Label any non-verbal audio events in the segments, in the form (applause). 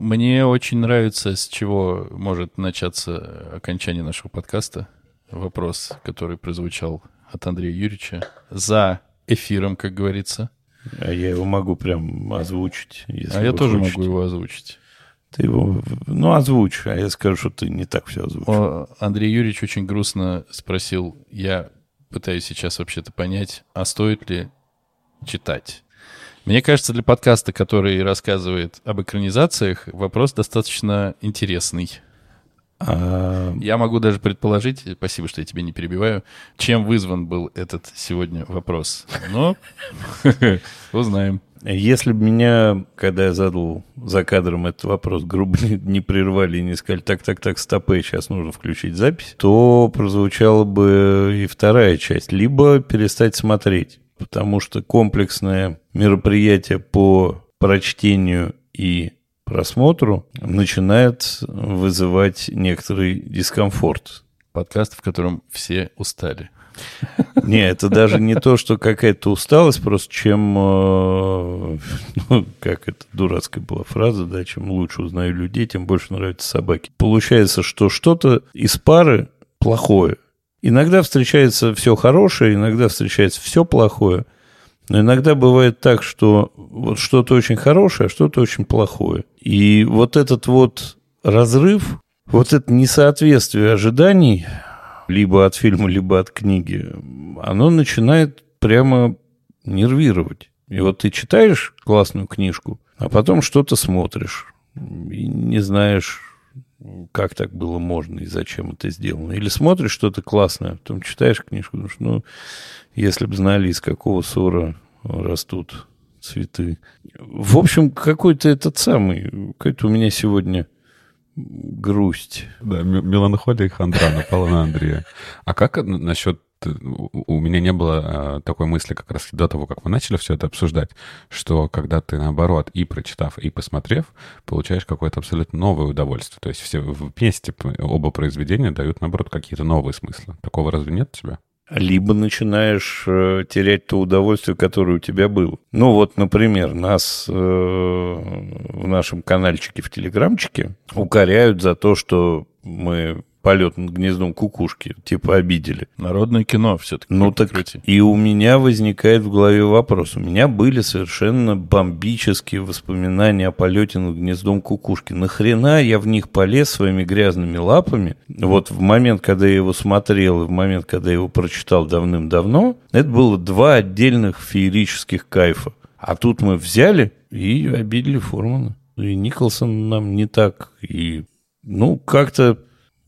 Мне очень нравится, с чего может начаться окончание нашего подкаста. Вопрос, который прозвучал от Андрея Юрьевича. За эфиром, как говорится. А я его могу прям озвучить. Если а я тоже хотите. могу его озвучить. Ты его, ну, озвучь, а я скажу, что ты не так все озвучил. Андрей Юрьевич очень грустно спросил, я пытаюсь сейчас вообще-то понять, а стоит ли читать? Мне кажется, для подкаста, который рассказывает об экранизациях, вопрос достаточно интересный. А... Я могу даже предположить, спасибо, что я тебя не перебиваю, чем вызван был этот сегодня вопрос. Но (laughs) узнаем. Если бы меня, когда я задал за кадром этот вопрос, грубо (laughs) не прервали и не сказали, так, так, так, стопы, сейчас нужно включить запись, то прозвучала бы и вторая часть. Либо перестать смотреть, потому что комплексное мероприятие по прочтению и просмотру начинает вызывать некоторый дискомфорт. Подкаст, в котором все устали. Не, это даже не то, что какая-то усталость, просто чем, э, ну, как это дурацкая была фраза, да, чем лучше узнаю людей, тем больше нравятся собаки. Получается, что что-то из пары плохое. Иногда встречается все хорошее, иногда встречается все плохое. Но иногда бывает так, что вот что-то очень хорошее, а что-то очень плохое. И вот этот вот разрыв, вот это несоответствие ожиданий, либо от фильма, либо от книги, оно начинает прямо нервировать. И вот ты читаешь классную книжку, а потом что-то смотришь, и не знаешь, как так было можно и зачем это сделано. Или смотришь что-то классное, потом читаешь книжку, думаешь, ну, если бы знали, из какого ссора растут цветы. В общем, какой-то этот самый, какой-то у меня сегодня грусть. Да, меланхолия и хандра на Андрея. А как насчет у меня не было а, такой мысли как раз до того, как мы начали все это обсуждать, что когда ты, наоборот, и прочитав, и посмотрев, получаешь какое-то абсолютно новое удовольствие. То есть все вместе оба произведения дают, наоборот, какие-то новые смыслы. Такого разве нет у тебя? либо начинаешь э, терять то удовольствие, которое у тебя было. Ну вот, например, нас э, в нашем каналчике в Телеграмчике укоряют за то, что мы полет над гнездом кукушки, типа обидели. Народное кино все-таки. Ну так крути. и у меня возникает в голове вопрос. У меня были совершенно бомбические воспоминания о полете над гнездом кукушки. Нахрена я в них полез своими грязными лапами? Вот в момент, когда я его смотрел, и в момент, когда я его прочитал давным-давно, это было два отдельных феерических кайфа. А тут мы взяли и обидели Формана. И Николсон нам не так. И, ну, как-то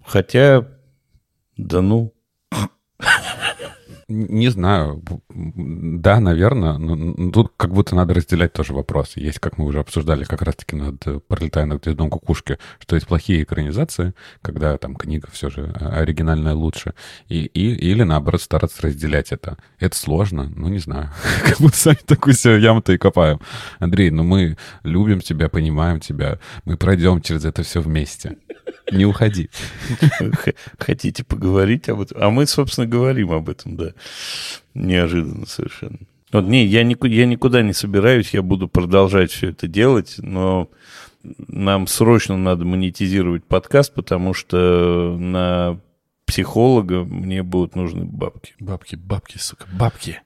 Хотя, да ну. Не знаю. Да, наверное. Но тут как будто надо разделять тоже вопросы. Есть, как мы уже обсуждали, как раз-таки над «Пролетая над гнездом кукушки», что есть плохие экранизации, когда там книга все же а, оригинальная лучше. И, и, или, наоборот, стараться разделять это. Это сложно. Ну, не знаю. (laughs) Как будто сами такую себе яму-то и копаем. Андрей, ну мы любим тебя, понимаем тебя. Мы пройдем через это все вместе. Не уходи. Хотите поговорить об этом? А мы, собственно, говорим об этом, да. Неожиданно совершенно. Вот, не, я, никуда, я никуда не собираюсь, я буду продолжать все это делать, но нам срочно надо монетизировать подкаст, потому что на психолога мне будут нужны бабки. Бабки, бабки, сука, бабки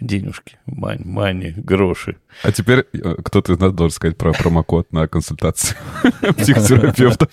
денежки, мань, мани, гроши. А теперь э, кто-то из нас должен сказать про промокод на консультацию (laughs) психотерапевтов.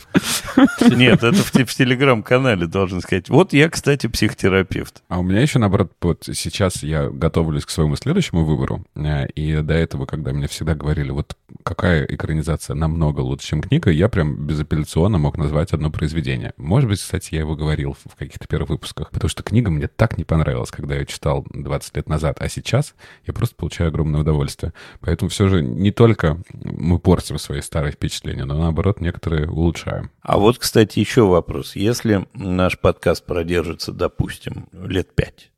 Нет, это в, в телеграм-канале должен сказать. Вот я, кстати, психотерапевт. А у меня еще, наоборот, вот сейчас я готовлюсь к своему следующему выбору. Э, и до этого, когда мне всегда говорили, вот какая экранизация намного лучше, чем книга, я прям безапелляционно мог назвать одно произведение. Может быть, кстати, я его говорил в каких-то первых выпусках. Потому что книга мне так не понравилась, когда я читал 20 лет назад. А сейчас я просто получаю огромное удовольствие. Поэтому все же не только мы портим свои старые впечатления, но наоборот некоторые улучшаем. А вот, кстати, еще вопрос. Если наш подкаст продержится, допустим, лет пять,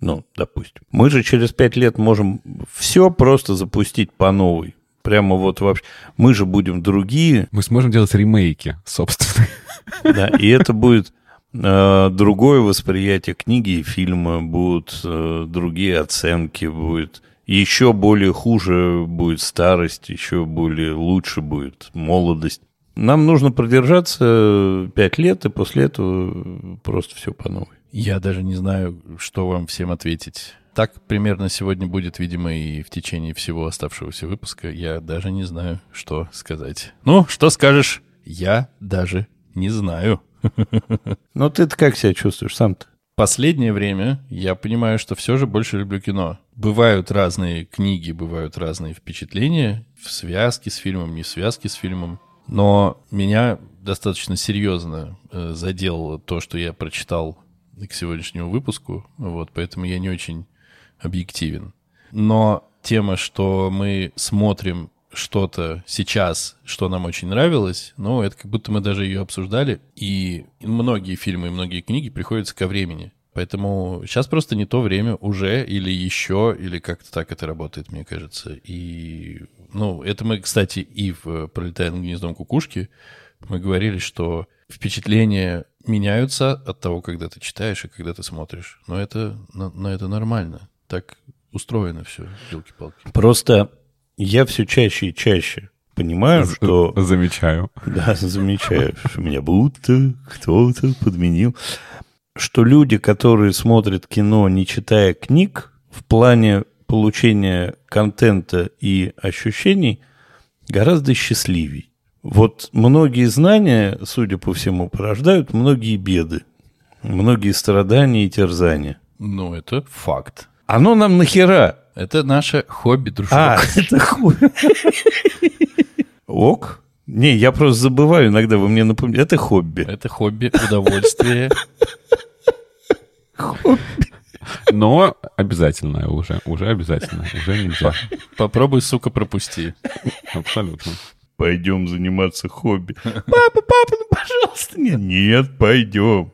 ну, допустим. Мы же через пять лет можем все просто запустить по новой. Прямо вот вообще. Мы же будем другие. Мы сможем делать ремейки, собственно. Да, и это будет другое восприятие книги и фильма, будут э, другие оценки, будет еще более хуже будет старость, еще более лучше будет молодость. Нам нужно продержаться пять лет, и после этого просто все по новой. Я даже не знаю, что вам всем ответить. Так примерно сегодня будет, видимо, и в течение всего оставшегося выпуска. Я даже не знаю, что сказать. Ну, что скажешь? Я даже не знаю. Но ты-то как себя чувствуешь сам-то? Последнее время я понимаю, что все же больше люблю кино. Бывают разные книги, бывают разные впечатления в связке с фильмом, не в связке с фильмом. Но меня достаточно серьезно э, задело то, что я прочитал к сегодняшнему выпуску, вот, поэтому я не очень объективен. Но тема, что мы смотрим что-то сейчас, что нам очень нравилось, ну, это как будто мы даже ее обсуждали, и многие фильмы и многие книги приходятся ко времени. Поэтому сейчас просто не то время уже или еще, или как-то так это работает, мне кажется. И, ну, это мы, кстати, и в «Пролетая над гнездом кукушки» мы говорили, что впечатления меняются от того, когда ты читаешь и когда ты смотришь. Но это, но, но это нормально. Так устроено все, елки-палки. Просто я все чаще и чаще понимаю, что... Замечаю. Да, замечаю, что меня будто кто-то подменил. Что люди, которые смотрят кино, не читая книг, в плане получения контента и ощущений, гораздо счастливее. Вот многие знания, судя по всему, порождают многие беды, многие страдания и терзания. Ну, это факт. Оно нам нахера? Это наше хобби, дружок. А, это хобби. Ок. Не, я просто забываю иногда, вы мне напомните. Это хобби. Это хобби, удовольствие. Но обязательно уже, уже обязательно, уже нельзя. Попробуй, сука, пропусти. Абсолютно. Пойдем заниматься хобби. Папа, папа, ну пожалуйста. Нет, нет, пойдем.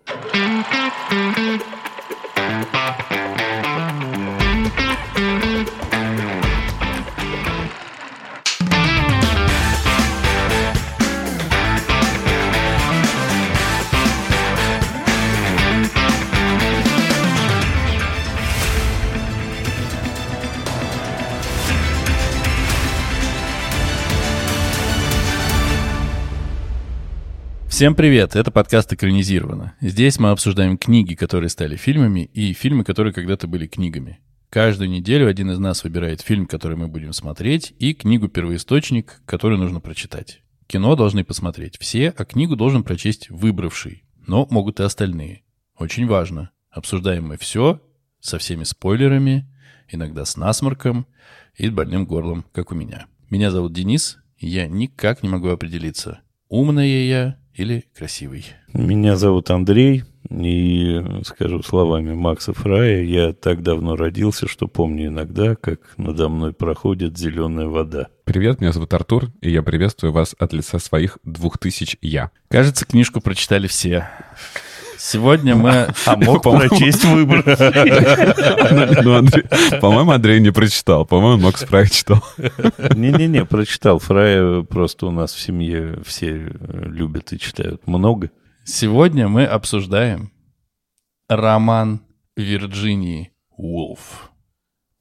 Всем привет, это подкаст «Экранизировано». Здесь мы обсуждаем книги, которые стали фильмами, и фильмы, которые когда-то были книгами. Каждую неделю один из нас выбирает фильм, который мы будем смотреть, и книгу-первоисточник, который нужно прочитать. Кино должны посмотреть все, а книгу должен прочесть выбравший. Но могут и остальные. Очень важно. Обсуждаем мы все, со всеми спойлерами, иногда с насморком и больным горлом, как у меня. Меня зовут Денис, и я никак не могу определиться, умная я или красивый? Меня зовут Андрей, и скажу словами Макса Фрая, я так давно родился, что помню иногда, как надо мной проходит зеленая вода. Привет, меня зовут Артур, и я приветствую вас от лица своих двух тысяч «я». Кажется, книжку прочитали все. Сегодня мы... А мог прочесть выбор. Ну, по-моему, Андрей не прочитал. По-моему, Макс Фрай читал. Не-не-не, прочитал. Фрая просто у нас в семье все любят и читают много. Сегодня мы обсуждаем роман Вирджинии Уолф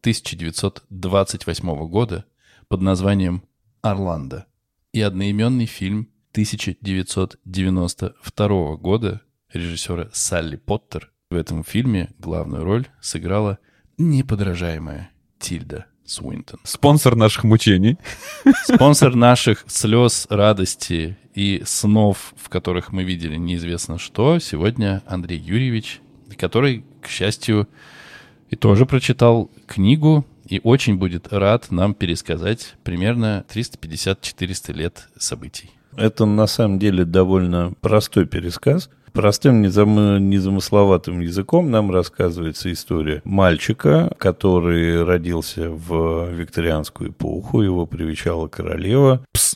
1928 года под названием «Орландо» и одноименный фильм 1992 года режиссера Салли Поттер. В этом фильме главную роль сыграла неподражаемая Тильда Суинтон. Спонсор наших мучений. Спонсор наших слез, радости и снов, в которых мы видели неизвестно что, сегодня Андрей Юрьевич, который, к счастью, и тоже прочитал книгу и очень будет рад нам пересказать примерно 350-400 лет событий. Это на самом деле довольно простой пересказ – Простым, незам... незамысловатым языком нам рассказывается история мальчика, который родился в викторианскую эпоху, его привечала королева. Пс,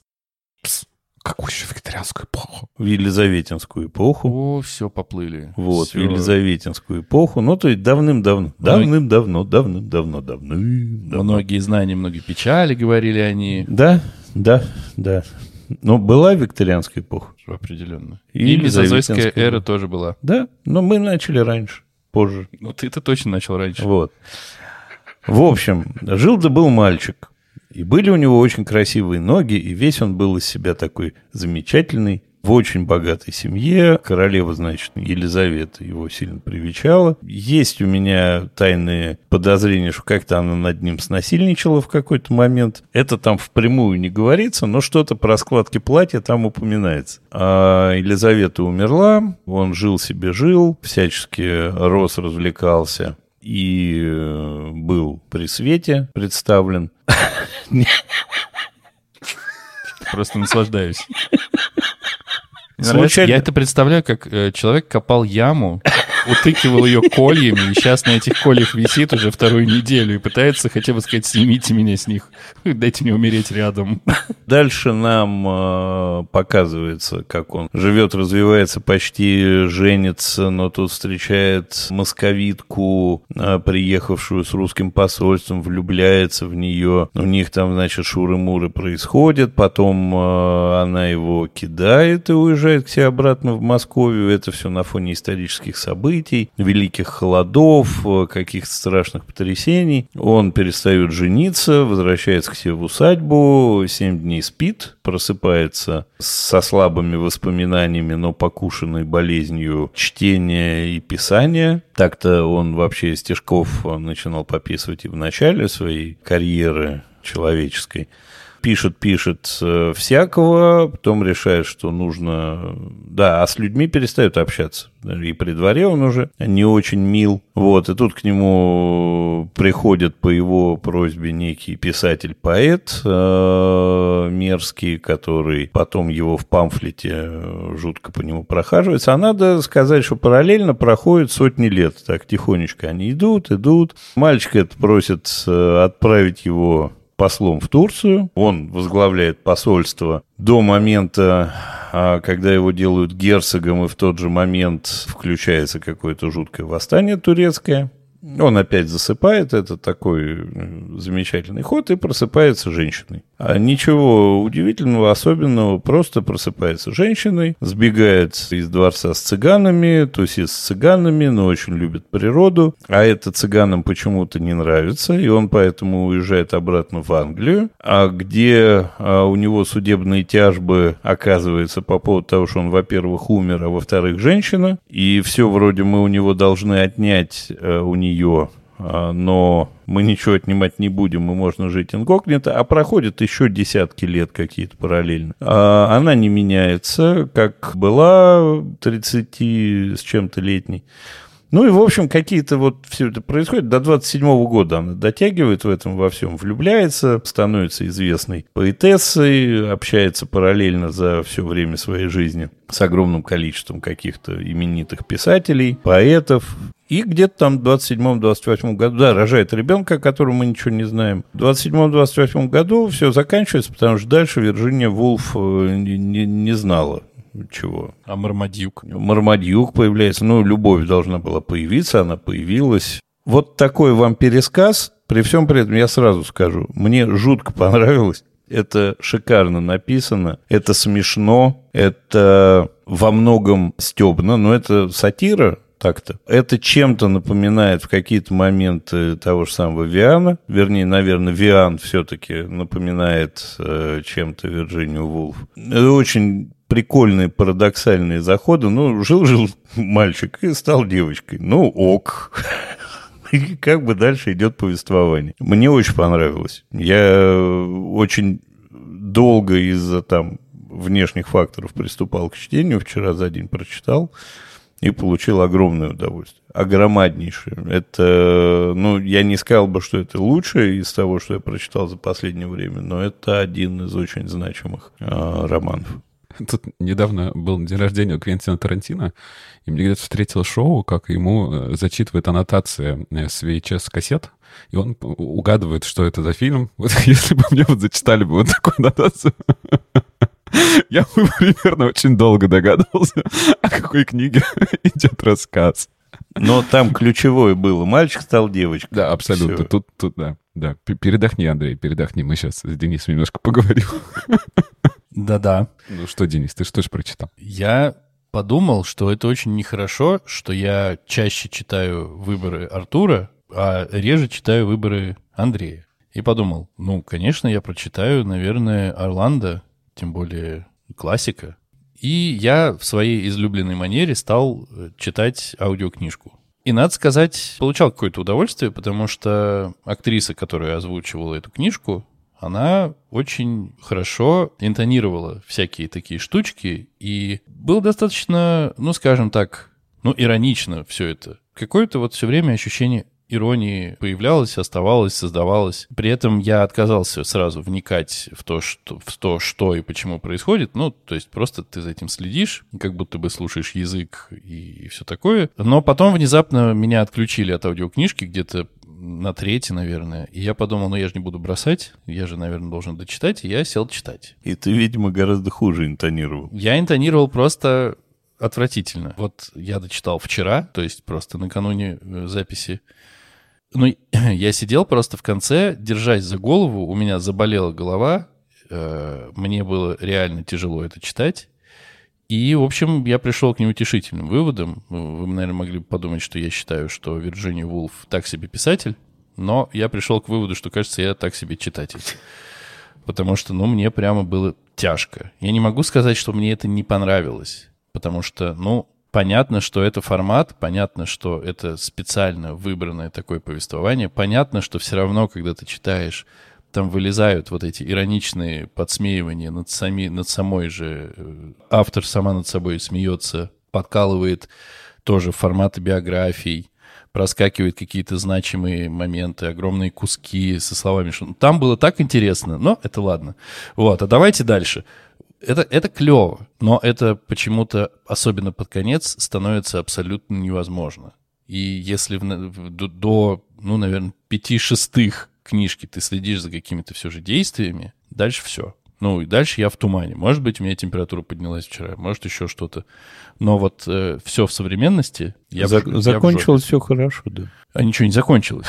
пс. Какую еще викторианскую эпоху? В Елизаветинскую эпоху. О, все, поплыли. Вот, все. в Елизаветинскую эпоху. Ну, то есть давным-давно. Давным-давно, давным-давно, давным-давно. Многие знания, многие печали, говорили они. Да, да, да. Но была викторианская эпоха. Определенно. И, и мезозойская эра тоже была. Да, но мы начали раньше, позже. Ну, ты-то точно начал раньше. Вот. В общем, жил да был мальчик. И были у него очень красивые ноги, и весь он был из себя такой замечательный, в очень богатой семье. Королева, значит, Елизавета его сильно привечала. Есть у меня тайные подозрения, что как-то она над ним снасильничала в какой-то момент. Это там впрямую не говорится, но что-то про складки платья там упоминается. А Елизавета умерла, он жил себе жил, всячески рос, развлекался и э, был при свете представлен. (laughs) Просто наслаждаюсь. Случайно... Я это представляю, как э, человек копал яму, утыкивал ее кольями, и сейчас на этих кольях висит уже вторую неделю и пытается хотя бы сказать, снимите меня с них, дайте мне умереть рядом. Дальше нам э, показывается, как он живет, развивается, почти женится, но тут встречает московитку, э, приехавшую с русским посольством, влюбляется в нее. У них там, значит, шуры-муры происходят, потом э, она его кидает и уезжает к себе обратно в Москву. Это все на фоне исторических событий, великих холодов, э, каких-то страшных потрясений. Он перестает жениться, возвращается к себе в усадьбу, 7 дней спит, просыпается со слабыми воспоминаниями, но покушенной болезнью чтения и писания. Так-то он вообще стишков начинал пописывать и в начале своей карьеры человеческой пишет, пишет э, всякого, потом решает, что нужно... Да, а с людьми перестает общаться. И при дворе он уже не очень мил. Вот, и тут к нему приходит по его просьбе некий писатель-поэт э, мерзкий, который потом его в памфлете жутко по нему прохаживается. А надо сказать, что параллельно проходит сотни лет. Так тихонечко они идут, идут. Мальчик это просит э, отправить его послом в Турцию. Он возглавляет посольство до момента, а, когда его делают герцогом, и в тот же момент включается какое-то жуткое восстание турецкое. Он опять засыпает, это такой замечательный ход, и просыпается женщиной. А ничего удивительного, особенного, просто просыпается женщиной, сбегает из дворца с цыганами, тусит с цыганами, но очень любит природу, а это цыганам почему-то не нравится, и он поэтому уезжает обратно в Англию, а где а, у него судебные тяжбы оказывается по поводу того, что он, во-первых, умер, а во-вторых, женщина, и все вроде мы у него должны отнять а, у нее но мы ничего отнимать не будем, и можно жить инкогнито, а проходят еще десятки лет какие-то параллельно. А она не меняется, как была 30 с чем-то летней. Ну и, в общем, какие-то вот все это происходит. До 27 года она дотягивает в этом во всем, влюбляется, становится известной поэтессой, общается параллельно за все время своей жизни с огромным количеством каких-то именитых писателей, поэтов, и где-то там в 27-28 году, да, рожает ребенка, о котором мы ничего не знаем. В 27-28 году все заканчивается, потому что дальше Вирджиния Вулф э, не, не, не знала чего. А Мармадюк? Мармадюк появляется. Ну, любовь должна была появиться, она появилась. Вот такой вам пересказ. При всем при этом я сразу скажу, мне жутко понравилось. Это шикарно написано, это смешно, это во многом стебно, но это сатира, так-то. Это чем-то напоминает в какие-то моменты того же самого Виана. Вернее, наверное, Виан все-таки напоминает э, чем-то Вирджинию Вулф. Это очень прикольные парадоксальные заходы. Ну, жил-жил (laughs) мальчик и стал девочкой. Ну, ок. (laughs) И как бы дальше идет повествование. Мне очень понравилось. Я очень долго из-за там внешних факторов приступал к чтению. Вчера за день прочитал и получил огромное удовольствие. Огромаднейшее. Это, ну, я не сказал бы, что это лучшее из того, что я прочитал за последнее время, но это один из очень значимых э, романов. Тут недавно был день рождения у Квентина Тарантино, и мне где-то встретил шоу, как ему э, зачитывает аннотация э, с VHS-кассет, и он угадывает, что это за фильм. (laughs) Вот если бы мне вот зачитали бы вот такую аннотацию, (laughs) я бы примерно очень долго догадывался, (laughs) о какой книге (laughs) идет рассказ. Но там ключевое было. Мальчик стал девочкой. Да, абсолютно. Все. Тут, тут, да. Да, передохни, Андрей, передохни. Мы сейчас с Денисом немножко поговорим. Да-да. Ну что, Денис, ты что же прочитал? Я подумал, что это очень нехорошо, что я чаще читаю выборы Артура, а реже читаю выборы Андрея. И подумал, ну, конечно, я прочитаю, наверное, Орландо, тем более классика. И я в своей излюбленной манере стал э, читать аудиокнижку. И, надо сказать, получал какое-то удовольствие, потому что актриса, которая озвучивала эту книжку, она очень хорошо интонировала всякие такие штучки, и было достаточно, ну, скажем так, ну, иронично все это. Какое-то вот все время ощущение иронии появлялась, оставалась, создавалась. При этом я отказался сразу вникать в то, что, в то, что и почему происходит. Ну, то есть просто ты за этим следишь, как будто бы слушаешь язык и, и все такое. Но потом внезапно меня отключили от аудиокнижки где-то на третьей, наверное. И я подумал, ну я же не буду бросать, я же, наверное, должен дочитать, и я сел читать. И ты, видимо, гораздо хуже интонировал. Я интонировал просто отвратительно. Вот я дочитал вчера, то есть просто накануне э, записи. Ну, (clears throat) я сидел просто в конце, держась за голову, у меня заболела голова, э, мне было реально тяжело это читать. И, в общем, я пришел к неутешительным выводам. Вы, наверное, могли подумать, что я считаю, что Вирджиния Вулф так себе писатель, но я пришел к выводу, что, кажется, я так себе читатель. Потому что, ну, мне прямо было тяжко. Я не могу сказать, что мне это не понравилось, потому что, ну, понятно, что это формат, понятно, что это специально выбранное такое повествование, понятно, что все равно, когда ты читаешь там вылезают вот эти ироничные подсмеивания над, сами, над самой же... Э, автор сама над собой смеется, подкалывает тоже форматы биографий, проскакивают какие-то значимые моменты, огромные куски со словами, что там было так интересно, но это ладно. Вот, а давайте дальше. Это, это клево, но это почему-то, особенно под конец, становится абсолютно невозможно. И если в, в, до, ну, наверное, пяти шестых книжки ты следишь за какими-то все же действиями, дальше все. Ну, и дальше я в тумане. Может быть, у меня температура поднялась вчера, может, еще что-то. Но вот э, все в современности... Я За- в, закончилось я все хорошо, да. А ничего не закончилось.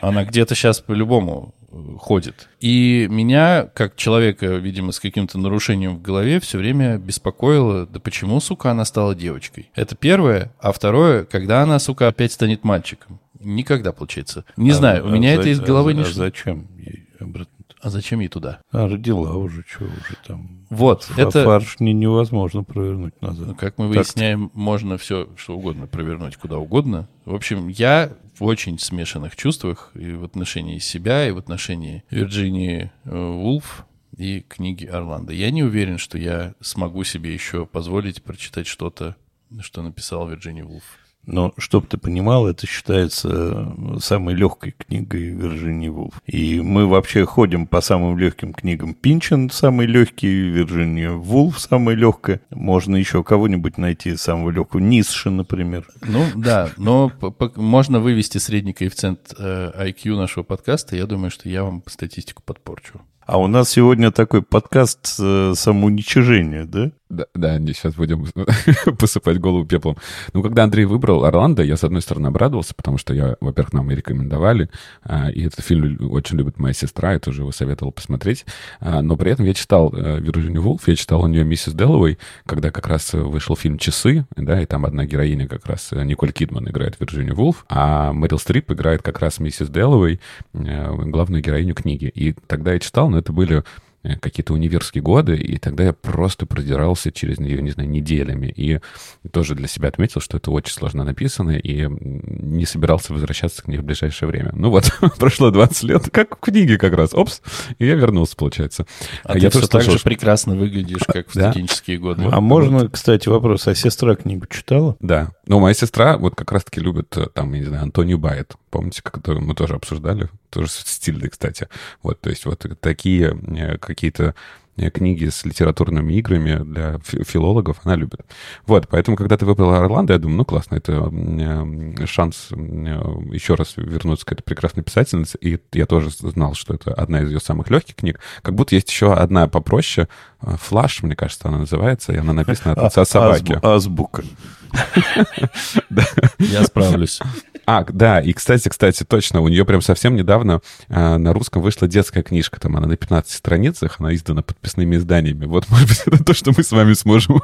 Она где-то сейчас по-любому э, ходит. И меня, как человека, видимо, с каким-то нарушением в голове, все время беспокоило, да почему, сука, она стала девочкой? Это первое. А второе, когда она, сука, опять станет мальчиком? Никогда, получается. Не а, знаю, у а меня за, это из головы а, не... А зачем ей обратно? А зачем ей туда? А родила уже, что уже там. Вот, Фа это... Фарш не, невозможно провернуть назад. Ну, как мы выясняем, так можно все, что угодно провернуть куда угодно. В общем, я в очень смешанных чувствах и в отношении себя, и в отношении Вирджинии э, Вулф и книги Орландо. Я не уверен, что я смогу себе еще позволить прочитать что-то, что написал Вирджиния Вулф. Но, чтобы ты понимал, это считается э, самой легкой книгой Вирджинии Вулф. И мы вообще ходим по самым легким книгам. Пинчен самый легкий, Вирджиния Вулф самая легкая. Можно еще кого-нибудь найти самого легкого. Нисши, например. Ну, да, но можно вывести средний коэффициент э, IQ нашего подкаста. Я думаю, что я вам статистику подпорчу. А у нас сегодня такой подкаст э, самоуничижения, да? Да, да, сейчас будем (laughs) посыпать голову пеплом. Ну, когда Андрей выбрал «Орландо», я, с одной стороны, обрадовался, потому что я, во-первых, нам и рекомендовали, а, и этот фильм очень любит моя сестра, я тоже его советовал посмотреть. А, но при этом я читал э, Вирджинию Вулф, я читал у нее «Миссис Делловой», когда как раз вышел фильм «Часы», да, и там одна героиня как раз, э, Николь Кидман играет Вирджинию Вулф, а Мэрил Стрип играет как раз миссис Делловой, э, главную героиню книги. И тогда я читал, но это были Э, какие-то универские годы, и тогда я просто продирался через нее, не знаю, неделями. И тоже для себя отметил, что это очень сложно написано, и не собирался возвращаться к ней в ближайшее время. Ну вот, (laughs) прошло 20 лет, как в книге как раз, опс, и я вернулся, получается. А, а я ты все так же прекрасно выглядишь, как в студенческие годы. А можно, кстати, вопрос, а сестра книгу читала? Да. Ну, моя сестра вот как раз-таки любит, э, там, я не знаю, Антонию Байет. Помните, который мы тоже обсуждали? Тоже стильный, кстати. Вот, то есть вот такие э, какие-то э, книги с литературными играми для филологов она любит. Вот, поэтому, когда ты выбрала Орландо, я думаю, ну, классно, это э, шанс еще раз вернуться к этой прекрасной писательнице, и я тоже знал, что это одна из ее самых легких книг. Как будто есть еще одна попроще, «Флаш», мне кажется, она называется, и она написана от отца (laughs) собаки. Азбука. (laughs) Я справлюсь. А, да, и, кстати, кстати, точно, у нее прям совсем недавно а, на русском вышла детская книжка, там она на 15 страницах, она издана подписными изданиями. Вот, (laughs) может быть, это то, что мы с вами сможем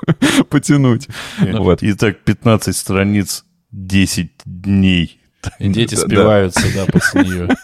потянуть. Вот. Итак, 15 страниц, 10 дней И дети спиваются, да, после нее. (laughs)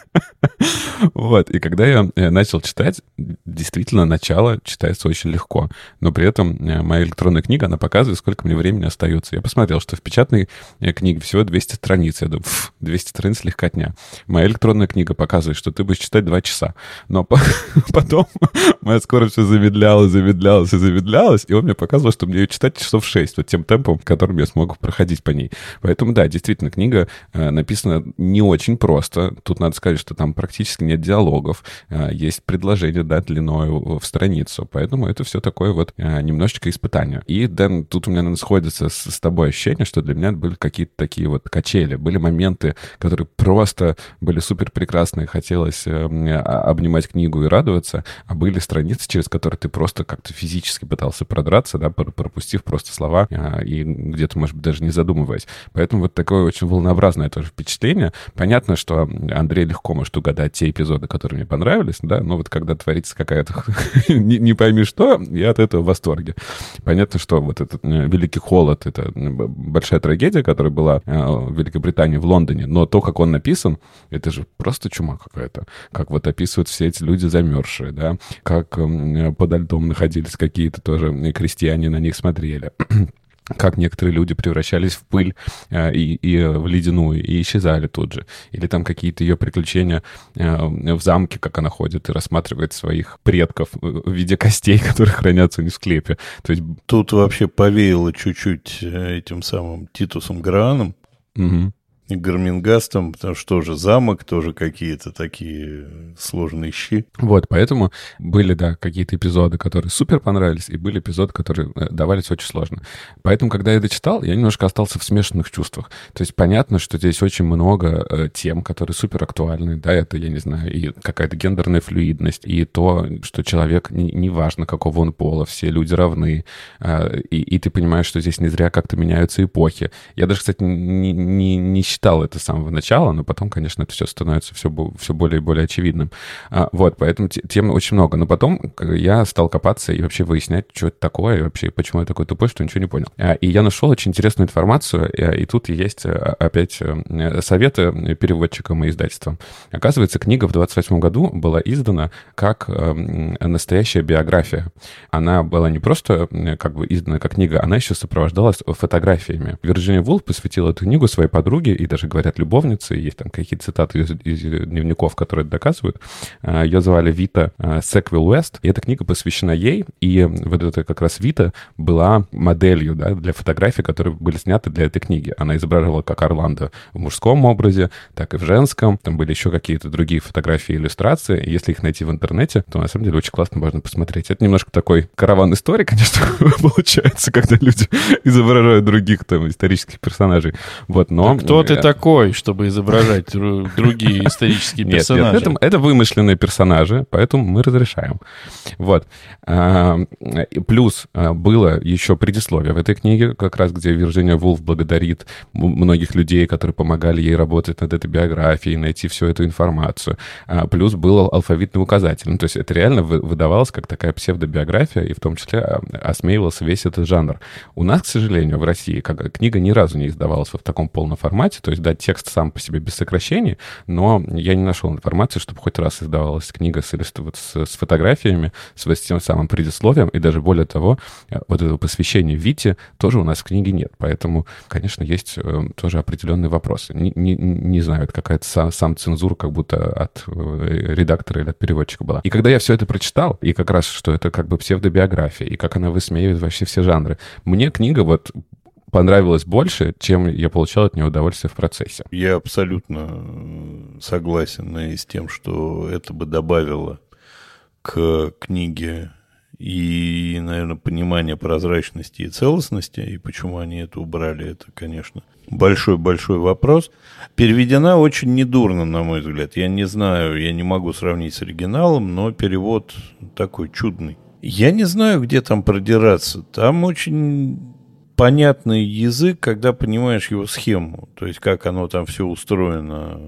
Вот, и когда я э, начал читать, действительно, начало читается очень легко. Но при этом э, моя электронная книга, она показывает, сколько мне времени остается. Я посмотрел, что в печатной э, книге всего 200 страниц. Я думаю, 200 страниц легкотня. Моя электронная книга показывает, что ты будешь читать 2 часа. Но (laughs) потом (laughs) моя скорость все замедлялась, замедлялась и замедлялась, и он мне показывал, что мне ее читать часов 6, вот тем темпом, которым я смогу проходить по ней. Поэтому, да, действительно, книга написана не очень просто. Тут надо сказать, что там практически нет диалогов, а, есть предложение, да, длиною в страницу, поэтому это все такое вот а, немножечко испытание. И, Дэн, тут у меня наверное, сходится с, с тобой ощущение, что для меня были какие-то такие вот качели, были моменты, которые просто были супер прекрасные, хотелось э, обнимать книгу и радоваться, а были страницы, через которые ты просто как-то физически пытался продраться, да, пропустив просто слова а, и где-то, может быть, даже не задумываясь. Поэтому вот такое очень волнообразное тоже впечатление. Понятно, что Андрей легко может угадать те эпизоды, которые мне понравились, да, но вот когда творится какая-то (laughs) не, не пойми что, я от этого в восторге. Понятно, что вот этот э, Великий Холод — это большая трагедия, которая была э, в Великобритании, в Лондоне, но то, как он написан, это же просто чума какая-то. Как вот описывают все эти люди замерзшие, да, как э, подо льдом находились какие-то тоже крестьяне, на них смотрели (clears throat) как некоторые люди превращались в пыль э, и, и в ледяную и исчезали тут же. Или там какие-то ее приключения э, в замке, как она ходит и рассматривает своих предков в виде костей, (laughs) которые хранятся у них в склепе. То есть... Тут вообще повеяло чуть-чуть э, этим самым Титусом Грааном. Угу. Гармингастом, потому что тоже замок, тоже какие-то такие сложные щи. Вот, поэтому были, да, какие-то эпизоды, которые супер понравились, и были эпизоды, которые э, давались очень сложно. Поэтому, когда я дочитал, я немножко остался в смешанных чувствах. То есть понятно, что здесь очень много э, тем, которые супер актуальны, да, это, я не знаю, и какая-то гендерная флюидность, и то, что человек, неважно, не какого он пола, все люди равны, э, и, и ты понимаешь, что здесь не зря как-то меняются эпохи. Я даже, кстати, не, не, не считал это с самого начала, но потом, конечно, это все становится все, все более и более очевидным. А, вот, поэтому тем очень много. Но потом я стал копаться и вообще выяснять, что это такое, и вообще почему я такой тупой, что ничего не понял. А, и я нашел очень интересную информацию, и, и тут есть а, опять э, советы переводчикам и издательствам. Оказывается, книга в 28 году была издана как эм, настоящая биография. Она была не просто как бы издана как книга, она еще сопровождалась фотографиями. Вирджиния Вулф посвятила эту книгу своей подруге и даже говорят любовницы, есть там какие-то цитаты из, из дневников, которые это доказывают. А, Ее звали Вита а, Секвилл Уэст, и эта книга посвящена ей, и вот эта как раз Вита была моделью да, для фотографий, которые были сняты для этой книги. Она изображала как Орландо в мужском образе, так и в женском. Там были еще какие-то другие фотографии иллюстрации. Если их найти в интернете, то на самом деле очень классно можно посмотреть. Это немножко такой караван истории, (laughs) конечно, получается, когда люди (laughs) изображают других там исторических персонажей. Вот, но... Да кто ты такой, чтобы изображать другие (laughs) исторические персонажи? Нет, это, вымышленные персонажи, поэтому мы разрешаем. Вот. А, плюс а, было еще предисловие в этой книге, как раз где Вирджиния Вулф благодарит многих людей, которые помогали ей работать над этой биографией, найти всю эту информацию. А, плюс был алфавитный указатель. Ну, то есть это реально выдавалось как такая псевдобиография, и в том числе осмеивался весь этот жанр. У нас, к сожалению, в России как, книга ни разу не издавалась в таком полном формате, то есть, да, текст сам по себе без сокращений, но я не нашел информации, чтобы хоть раз издавалась книга с, вот, с, с фотографиями, с, с тем самым предисловием, и даже более того, э, вот этого посвящения Вите тоже у нас в книге нет. Поэтому, конечно, есть э, тоже определенные вопросы. Не, не, не знаю, это какая-то сам, сам цензура как будто от э, редактора или от переводчика была. И когда я все это прочитал, и как раз, что это как бы псевдобиография, и как она высмеивает вообще все жанры, мне книга вот понравилось больше, чем я получал от нее удовольствие в процессе. Я абсолютно согласен и с тем, что это бы добавило к книге и, наверное, понимание прозрачности и целостности, и почему они это убрали, это, конечно, большой-большой вопрос. Переведена очень недурно, на мой взгляд. Я не знаю, я не могу сравнить с оригиналом, но перевод такой чудный. Я не знаю, где там продираться. Там очень понятный язык, когда понимаешь его схему, то есть как оно там все устроено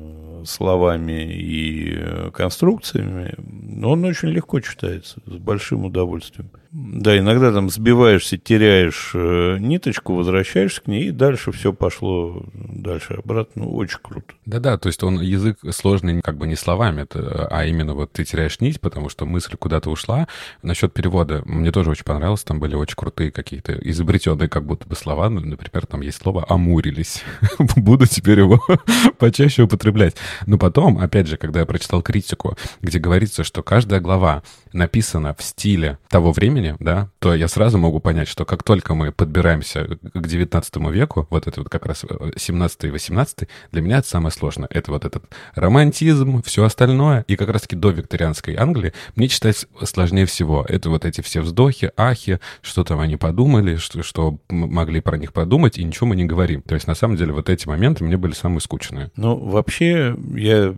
словами и э, конструкциями, он очень легко читается, с большим удовольствием. Да, иногда там сбиваешься, теряешь э, ниточку, возвращаешься к ней, и дальше все пошло дальше обратно. Ну, очень круто. Да-да, то есть он язык сложный как бы не словами, а именно вот ты теряешь нить, потому что мысль куда-то ушла. Насчет перевода мне тоже очень понравилось, там были очень крутые какие-то изобретенные как будто бы слова. Ну, например, там есть слово «амурились». (laughs) Буду теперь его (laughs) почаще употреблять. Но потом, опять же, когда я прочитал критику, где говорится, что каждая глава написана в стиле того времени, да, то я сразу могу понять, что как только мы подбираемся к 19 веку, вот это вот как раз 17 и 18, для меня это самое сложное. Это вот этот романтизм, все остальное. И как раз-таки до викторианской Англии мне читать сложнее всего. Это вот эти все вздохи, ахи, что там они подумали, что, что могли про них подумать, и ничего мы не говорим. То есть, на самом деле, вот эти моменты мне были самые скучные. Ну, вообще, я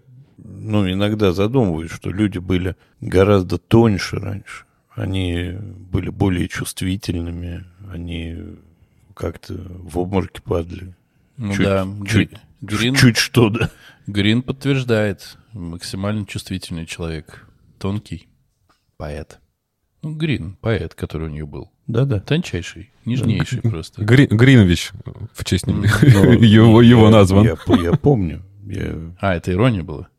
ну, иногда задумываюсь, что люди были гораздо тоньше раньше. Они были более чувствительными, они как-то в обморке падали. Ну чуть, да, чуть, Грин, чуть что, да. Грин подтверждает, максимально чувствительный человек, тонкий поэт. Ну, Грин, поэт, который у нее был. Да-да. Тончайший, нежнейший да. просто. Гри, Гринович, в честь ну, (laughs) его, его назван. Я, я помню. Я... А, это ирония была?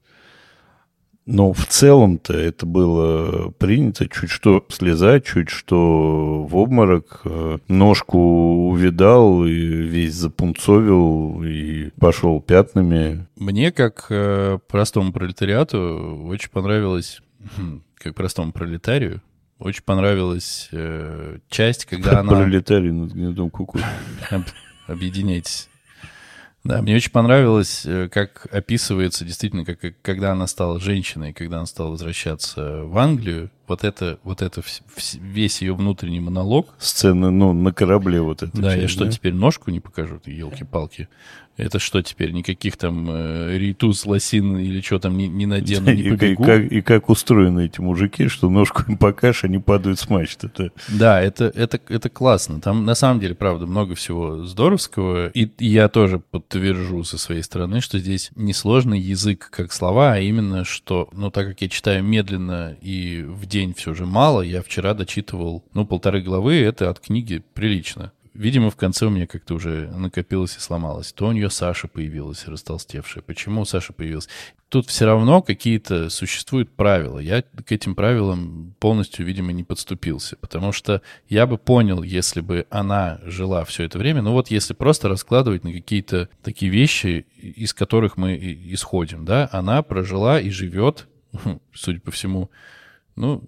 Но в целом-то это было принято чуть что слезать, чуть что в обморок, э, ножку увидал и весь запунцовил и пошел пятнами. Мне, как э, простому пролетариату, очень понравилось, хм, как простому пролетарию, очень понравилась э, часть, когда (laughs) она... Пролетарий над гнездом куку. (laughs) Объединяйтесь. Да, мне очень понравилось, э, как описывается действительно, как, когда она стала женщиной, когда она стала возвращаться в Англию, вот это, вот это весь ее внутренний монолог. Сцена, ну, на корабле вот это. Да, часть, я что, да? теперь ножку не покажу, елки-палки. Это что теперь, никаких там э, рейтуз, лосин или что там не, не надену, (laughs) не побегу? И как, и как устроены эти мужики, что ножку им покажешь, они падают с мачты. Это... Да, это, это, это классно. Там на самом деле, правда, много всего здоровского. И, и я тоже подтвержу со своей стороны, что здесь не сложный язык как слова, а именно, что, ну, так как я читаю медленно и в день все же мало, я вчера дочитывал, ну, полторы главы, это от книги прилично. Видимо, в конце у меня как-то уже накопилось и сломалось. То у нее Саша появилась, растолстевшая. Почему Саша появилась? Тут все равно какие-то существуют правила. Я к этим правилам полностью, видимо, не подступился. Потому что я бы понял, если бы она жила все это время. Ну вот если просто раскладывать на какие-то такие вещи, из которых мы исходим, да, она прожила и живет, (laughs) судя по всему, ну,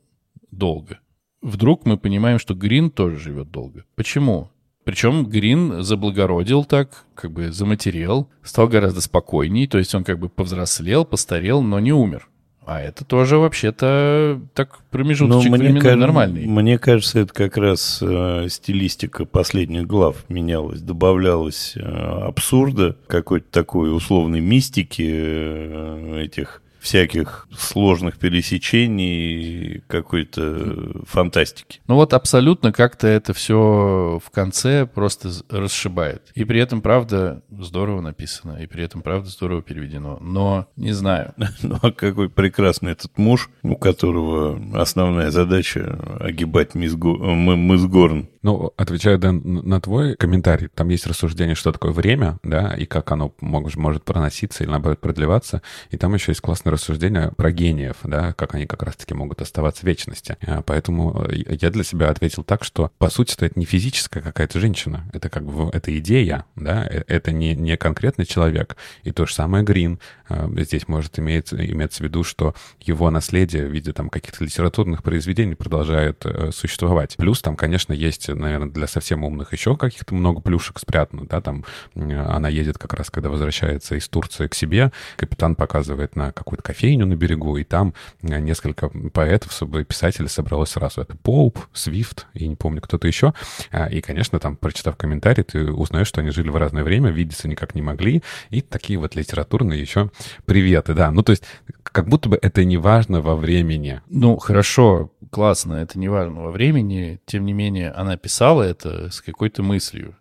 долго. Вдруг мы понимаем, что Грин тоже живет долго. Почему? Причем Грин заблагородил так, как бы заматерел, стал гораздо спокойней, то есть он как бы повзрослел, постарел, но не умер. А это тоже вообще-то так промежуточек ну, временной кажется, нормальный. Мне кажется, это как раз э, стилистика последних глав менялась, добавлялось э, абсурда, какой-то такой условной мистики э, этих всяких сложных пересечений, какой-то фантастики. Ну вот абсолютно как-то это все в конце просто расшибает. И при этом, правда, здорово написано, и при этом, правда, здорово переведено. Но не знаю. (laughs) Ну а какой прекрасный этот муж, у которого основная задача огибать мисс, Горн. Ну, отвечая, Дэн, на твой комментарий, там есть рассуждение, что такое время, да, и как оно может, проноситься или, наоборот, продлеваться. И там еще есть классное рассуждение про гениев, да, как они как раз-таки могут оставаться в вечности. А, поэтому я для себя ответил так, что, по сути, это не физическая какая-то женщина, это как бы, это идея, да, э, это не, не конкретный человек. И то же самое Грин. А, здесь может иметь, иметь в виду, что его наследие в виде там каких-то литературных произведений продолжает э, существовать. Плюс там, конечно, есть наверное, для совсем умных еще каких-то много плюшек спрятано, да, там она едет как раз, когда возвращается из Турции к себе, капитан показывает на какую-то кофейню на берегу, и там несколько поэтов, писателей собралось сразу. Это Поуп, Свифт, и не помню, кто-то еще. А, и, конечно, там, прочитав комментарий, ты узнаешь, что они жили в разное время, видеться никак не могли, и такие вот литературные еще приветы, да. Ну, то есть, как будто бы это не важно во времени. Ну, хорошо, классно, это не важно во времени, тем не менее, она писала это с какой-то мыслью.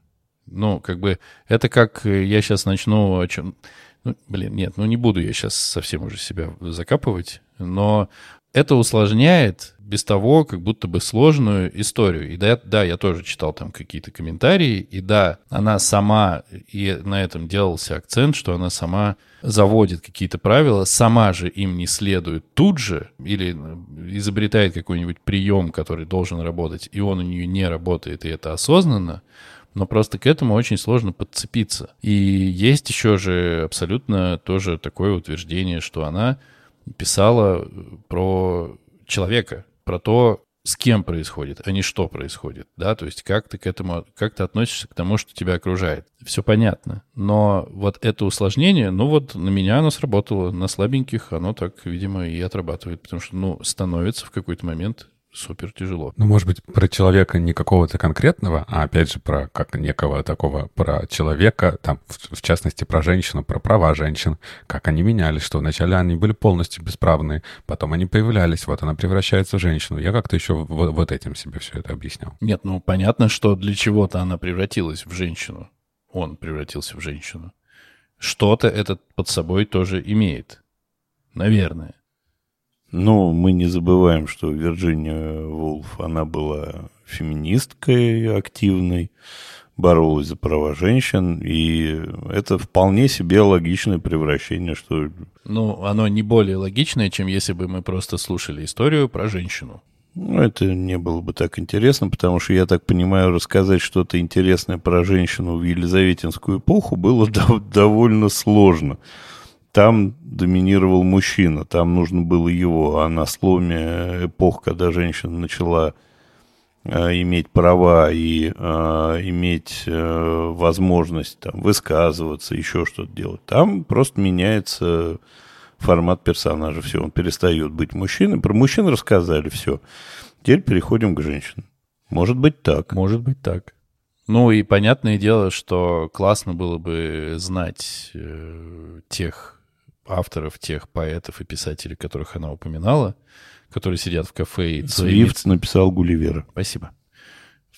Ну, как бы, это как э, я сейчас начну о чем... Ну, блин, нет, ну не буду я сейчас совсем уже себя закапывать, но это усложняет без того, как будто бы сложную историю. И да, да, я тоже читал там какие-то комментарии, и да, она сама, и на этом делался акцент, что она сама заводит какие-то правила, сама же им не следует тут же, или изобретает какой-нибудь прием, который должен работать, и он у нее не работает, и это осознанно, но просто к этому очень сложно подцепиться. И есть еще же абсолютно тоже такое утверждение, что она писала про человека, про то, с кем происходит, а не что происходит, да, то есть как ты к этому, как ты относишься к тому, что тебя окружает. Все понятно, но вот это усложнение, ну вот на меня оно сработало, на слабеньких оно так, видимо, и отрабатывает, потому что, ну, становится в какой-то момент супер тяжело. Ну, может быть, про человека не какого-то конкретного, а опять же про как некого такого, про человека, там, в, в частности, про женщину, про права женщин, как они менялись, что вначале они были полностью бесправные, потом они появлялись, вот она превращается в женщину. Я как-то еще вот, вот этим себе все это объяснял. Нет, ну, понятно, что для чего-то она превратилась в женщину. Он превратился в женщину. Что-то этот под собой тоже имеет. Наверное. Ну, мы не забываем, что Вирджиния Вулф, она была феминисткой активной, боролась за права женщин, и это вполне себе логичное превращение, что... Ну, оно не более логичное, чем если бы мы просто слушали историю про женщину. Ну, это не было бы так интересно, потому что, я так понимаю, рассказать что-то интересное про женщину в Елизаветинскую эпоху было (laughs) довольно сложно там доминировал мужчина, там нужно было его, а на сломе эпох, когда женщина начала э, иметь права и э, иметь э, возможность там, высказываться, еще что-то делать, там просто меняется формат персонажа, все, он перестает быть мужчиной. Про мужчин рассказали, все. Теперь переходим к женщинам. Может быть так. Может быть так. Ну и понятное дело, что классно было бы знать э, тех авторов, тех поэтов и писателей, которых она упоминала, которые сидят в кафе и... Свифт написал Гулливера. Спасибо.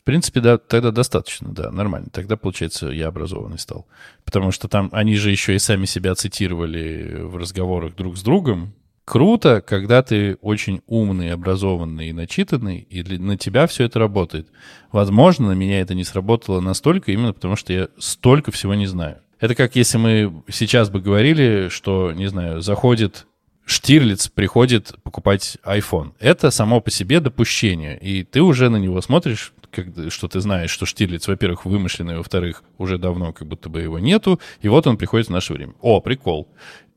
В принципе, да, тогда достаточно, да, нормально. Тогда, получается, я образованный стал. Потому что там они же еще и сами себя цитировали в разговорах друг с другом. Круто, когда ты очень умный, образованный и начитанный, и для, на тебя все это работает. Возможно, на меня это не сработало настолько, именно потому что я столько всего не знаю. Это как если мы сейчас бы говорили, что, не знаю, заходит Штирлиц, приходит покупать iPhone. Это само по себе допущение. И ты уже на него смотришь, как, что ты знаешь, что Штирлиц, во-первых, вымышленный, во-вторых, уже давно как будто бы его нету, и вот он приходит в наше время. О, прикол.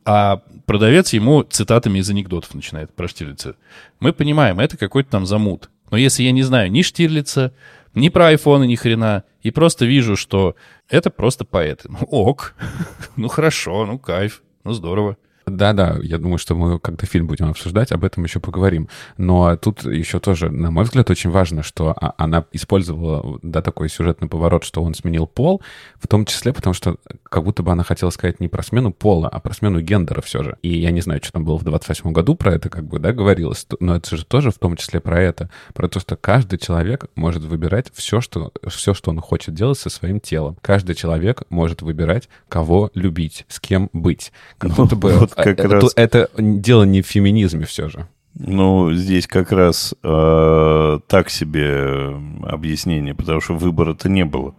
А продавец ему цитатами из анекдотов начинает про Штирлица. Мы понимаем, это какой-то там замут. Но если я не знаю ни Штирлица, ни про айфоны, ни хрена, и просто вижу, что это просто поэты. Ну, ок. (laughs) ну, хорошо, ну, кайф, ну, здорово. Да-да, я думаю, что мы когда фильм будем обсуждать, об этом еще поговорим. Но тут еще тоже, на мой взгляд, очень важно, что а, она использовала, да, такой сюжетный поворот, что он сменил пол, в том числе потому, что как будто бы она хотела сказать не про смену пола, а про смену гендера все же. И я не знаю, что там было в 28 году про это, как бы, да, говорилось, но это же тоже в том числе про это, про то, что каждый человек может выбирать все, что, все, что он хочет делать со своим телом. Каждый человек может выбирать, кого любить, с кем быть. Как ну, будто бы вот как это, раз... это дело не в феминизме все же. Ну, здесь как раз э, так себе объяснение, потому что выбора-то не было.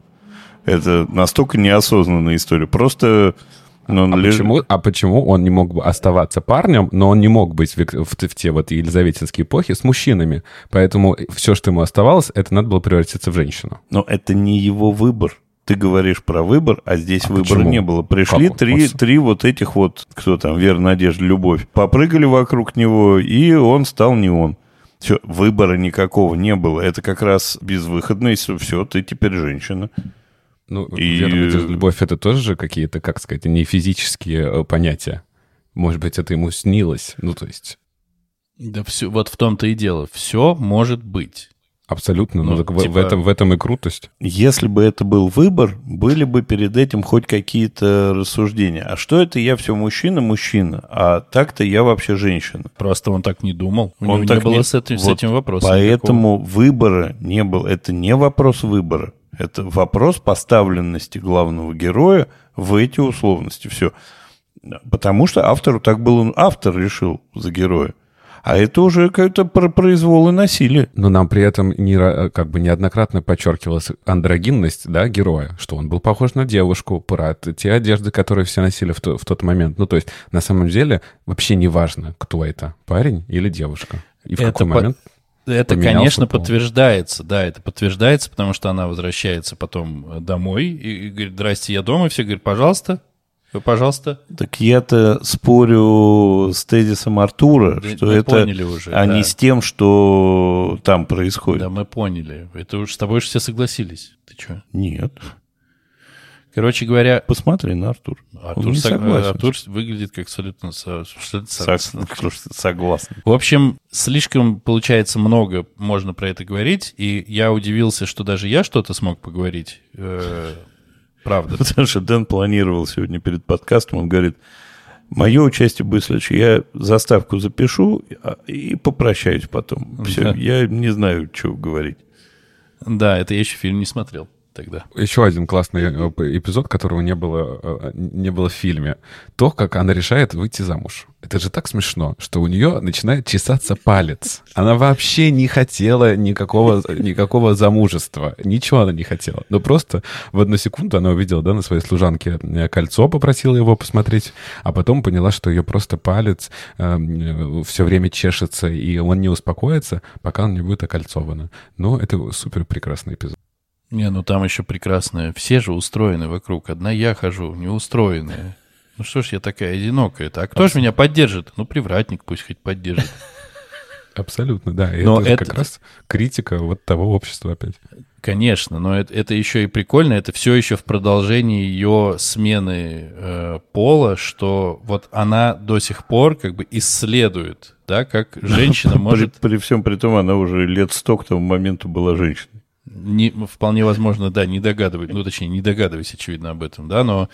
Это настолько неосознанная история. Просто... Ну, а, леж... почему, а почему он не мог бы оставаться парнем, но он не мог быть в, в, в те вот елизаветинские эпохи с мужчинами? Поэтому все, что ему оставалось, это надо было превратиться в женщину. Но это не его выбор ты говоришь про выбор, а здесь а выбора почему? не было. Пришли три, три вот этих вот, кто там, вера, надежда, любовь, попрыгали вокруг него, и он стал не он. Все, выбора никакого не было. Это как раз безвыходность. Все, ты теперь женщина. Ну, и... вера, надежда, любовь — это тоже же какие-то, как сказать, не физические э, понятия. Может быть, это ему снилось. Ну, то есть... Да все, вот в том-то и дело. Все может быть. Абсолютно. Ну, ну так типа... в, этом, в этом и крутость. Если бы это был выбор, были бы перед этим хоть какие-то рассуждения. А что это я все мужчина-мужчина, а так-то я вообще женщина? Просто он так не думал. У он него так не было не... с, этим, вот с этим вопросом. Поэтому никакого. выбора не было. Это не вопрос выбора. Это вопрос поставленности главного героя в эти условности. Все. Потому что автору так было... Автор решил за героя. А это уже какой-то произвол и насилие. Но нам при этом не, как бы неоднократно подчеркивалась андрогинность да, героя, что он был похож на девушку, про те одежды, которые все носили в, то, в тот момент. Ну, то есть, на самом деле, вообще не важно, кто это, парень или девушка. И в это какой по... момент это, конечно, пол. подтверждается, да, это подтверждается, потому что она возвращается потом домой и говорит, здрасте, я дома, и все говорят, пожалуйста, пожалуйста. Так я-то спорю с тезисом Артура, да, что это уже, а да. не с тем, что там происходит. Да, мы поняли. Это уж с тобой же все согласились. Ты что? Нет. Короче говоря... Посмотри на Артур. Артур, Он согласен. Артур выглядит как абсолютно согласен. согласен. В общем, слишком, получается, много можно про это говорить, и я удивился, что даже я что-то смог поговорить э, Правда. (laughs) Потому что Дэн планировал сегодня перед подкастом, он говорит, мое участие будет следующее. Я заставку запишу а, и попрощаюсь потом. Все, да. я не знаю, что говорить. Да, это я еще фильм не смотрел тогда. Еще один классный э, эпизод, которого не было, э, не было в фильме. То, как она решает выйти замуж. Это же так смешно, что у нее начинает чесаться палец. Она вообще не хотела никакого, никакого замужества. Ничего она не хотела. Но просто в одну секунду она увидела да, на своей служанке э, кольцо, попросила его посмотреть, а потом поняла, что ее просто палец э, все время чешется, и он не успокоится, пока он не будет окольцовано. Но это супер прекрасный эпизод. Не, ну там еще прекрасное. Все же устроены вокруг. Одна я хожу, неустроенная. Ну что ж я такая одинокая-то? А кто же меня поддержит? Ну, привратник пусть хоть поддержит. (laughs) Абсолютно, да. И но это, это как раз критика вот того общества опять. Конечно, но это, это еще и прикольно, это все еще в продолжении ее смены э, пола, что вот она до сих пор как бы исследует, да, как (laughs) женщина может... При, при всем при том, она уже лет сто к тому моменту была женщиной не, вполне возможно, да, не догадываюсь, ну, точнее, не догадываюсь, очевидно, об этом, да, но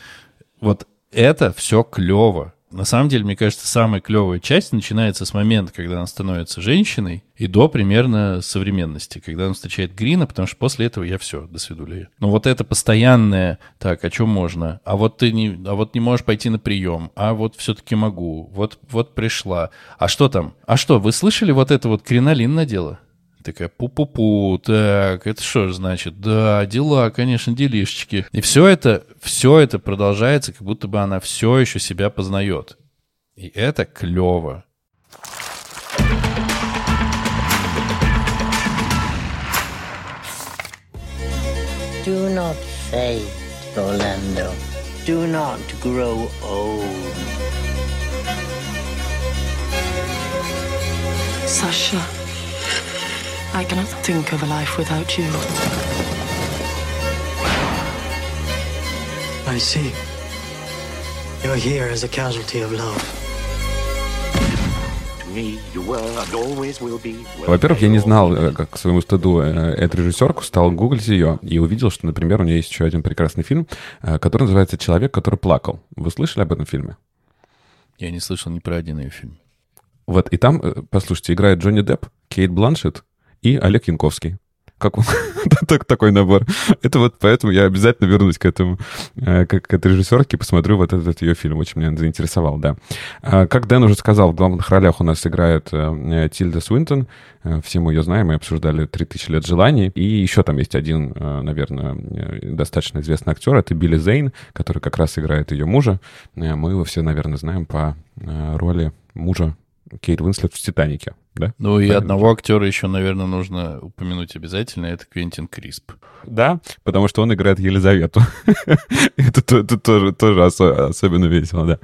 вот это все клево. На самом деле, мне кажется, самая клевая часть начинается с момента, когда она становится женщиной, и до примерно современности, когда она встречает Грина, потому что после этого я все, до свидули. Но вот это постоянное, так, о чем можно? А вот ты не, а вот не можешь пойти на прием, а вот все-таки могу, вот, вот пришла. А что там? А что, вы слышали вот это вот кринолин надела? Такая, пу-пу-пу, так, это что же значит? Да, дела, конечно, делишечки. И все это, все это продолжается, как будто бы она все еще себя познает. И это клево. Do not fade, Orlando. Do not grow old. Sasha. I cannot think of a life without you. I see. You're here as a casualty of love. Во-первых, я не знал, э, как к своему стыду, э, эту режиссерку, стал гуглить ее и увидел, что, например, у нее есть еще один прекрасный фильм, э, который называется «Человек, который плакал». Вы слышали об этом фильме? Я не слышал ни про один ее фильм. Вот, и там, послушайте, играет Джонни Депп, Кейт Бланшетт, и Олег Янковский. Как (laughs) он? такой набор. Это вот поэтому я обязательно вернусь к этому, э, к, к этой режиссерке, посмотрю вот этот ее фильм. Очень меня заинтересовал, да. А, как Дэн уже сказал, в главных ролях у нас играет э, Тильда Свинтон. Э, все мы ее знаем, мы обсуждали «3000 лет желаний». И еще там есть один, наверное, достаточно известный актер. Это Билли Зейн, который как раз играет ее мужа. Мы его все, наверное, знаем по роли мужа Кейт Уинслет в «Титанике». Да? Ну и одного актера еще, наверное, нужно упомянуть обязательно, это Квентин Крисп. Да, потому что он играет Елизавету. (laughs) это, тоже, тоже особенно весело, да.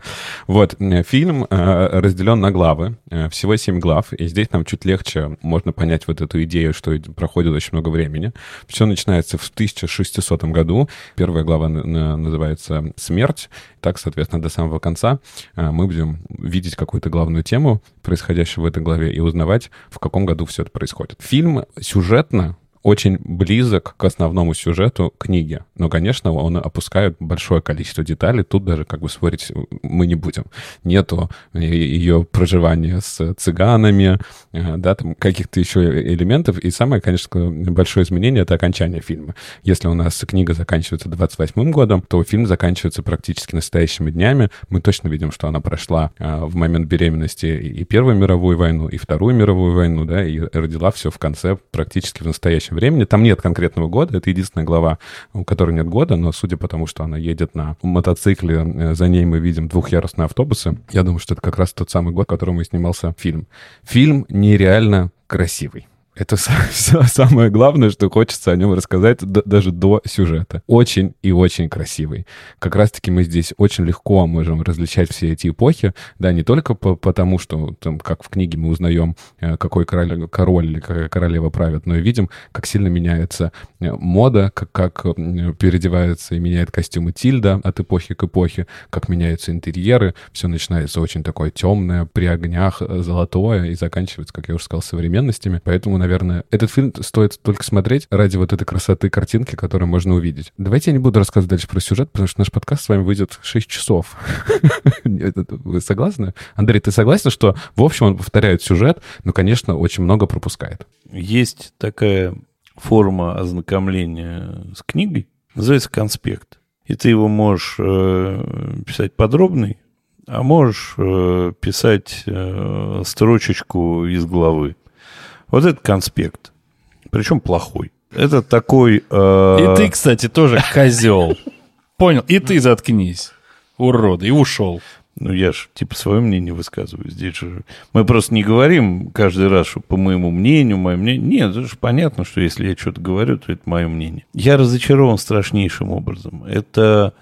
Вот, э, фильм э, разделен на главы, э, всего семь глав, и здесь нам чуть легче можно понять вот эту идею, что проходит очень много времени. Все начинается в 1600 году, первая глава называется «Смерть», так, соответственно, до самого конца мы будем видеть какую-то главную тему, происходящую в этой главе, и узнавать, в каком году все это происходит. Фильм сюжетно очень близок к основному сюжету книги. Но, конечно, он опускает большое количество деталей. Тут даже как бы спорить мы не будем. Нету ее проживания с цыганами, э, да, там каких-то еще элементов. И самое, конечно, большое изменение — это окончание фильма. Если у нас книга заканчивается 28 годом, то фильм заканчивается практически настоящими днями. Мы точно видим, что она прошла э, в момент беременности и Первую мировую войну, и Вторую мировую войну, да, и родила все в конце практически в настоящем времени. Там нет конкретного года, это единственная глава, у которой нет года, но судя по тому, что она едет на мотоцикле, э, за ней мы видим двухъярусные автобусы, я думаю, что это как раз тот самый год, в котором и снимался фильм. Фильм нереально красивый. Это (laughs) самое главное, что хочется о нем рассказать даже до сюжета. Очень и очень красивый. Как раз-таки мы здесь очень легко можем различать все эти эпохи, да, не только по потому, что, там, как в книге мы узнаем, э, какой король, король или какая королева правит, но и видим, как сильно меняется э, мода, как, как переодевается и меняет костюмы Тильда от эпохи к эпохе, как меняются интерьеры. Все начинается очень такое темное, при огнях, э, золотое, и заканчивается, как я уже сказал, современностями. Поэтому, наверное. Этот фильм стоит только смотреть ради вот этой красоты картинки, которую можно увидеть. Давайте я не буду рассказывать дальше про сюжет, потому что наш подкаст с вами выйдет 6 часов. (laughs) Вы согласны? Андрей, ты согласен, что в общем он повторяет сюжет, но, конечно, очень много пропускает? Есть такая форма ознакомления с книгой, называется конспект. И ты его можешь э, писать подробный, а можешь э, писать э, строчечку из главы. Вот этот конспект, причем плохой. Это такой... Э... И ты, кстати, тоже козел. Понял? И ты заткнись, урод, и ушел. Ну, я же, типа, свое мнение высказываю. Здесь же... Мы просто не говорим каждый раз, что по моему мнению, мое мнение... Нет, это же понятно, что если я что-то говорю, то это мое мнение. Я разочарован страшнейшим образом. Это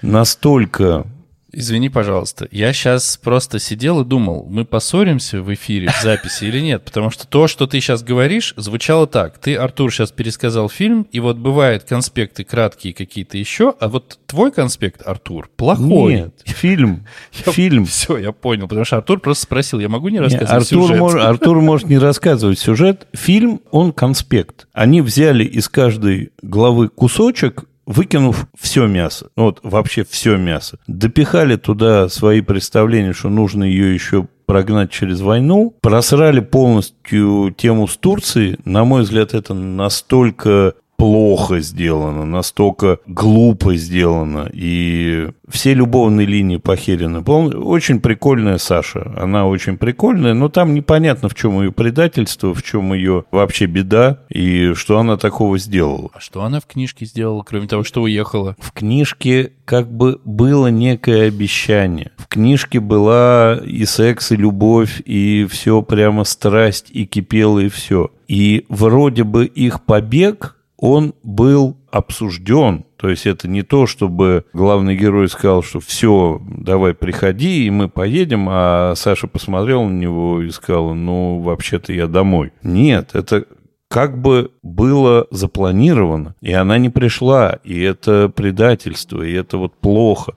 настолько Извини, пожалуйста. Я сейчас просто сидел и думал, мы поссоримся в эфире, в записи или нет, потому что то, что ты сейчас говоришь, звучало так. Ты, Артур, сейчас пересказал фильм, и вот бывают конспекты краткие какие-то еще, а вот твой конспект, Артур, плохой. Нет, фильм, (laughs) фильм. Все, я понял, потому что Артур просто спросил, я могу не рассказывать Артур сюжет? Мож, Артур может не рассказывать сюжет. Фильм, он конспект. Они взяли из каждой главы кусочек выкинув все мясо, ну вот вообще все мясо, допихали туда свои представления, что нужно ее еще прогнать через войну, просрали полностью тему с Турцией. На мой взгляд, это настолько плохо сделано, настолько глупо сделано, и все любовные линии похерены. Очень прикольная Саша, она очень прикольная, но там непонятно, в чем ее предательство, в чем ее вообще беда, и что она такого сделала. А что она в книжке сделала, кроме того, что уехала? В книжке как бы было некое обещание. В книжке была и секс, и любовь, и все прямо страсть, и кипело, и все. И вроде бы их побег он был обсужден. То есть это не то, чтобы главный герой сказал, что все, давай приходи, и мы поедем, а Саша посмотрел на него и сказал, ну, вообще-то я домой. Нет, это как бы было запланировано, и она не пришла, и это предательство, и это вот плохо.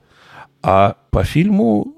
А по фильму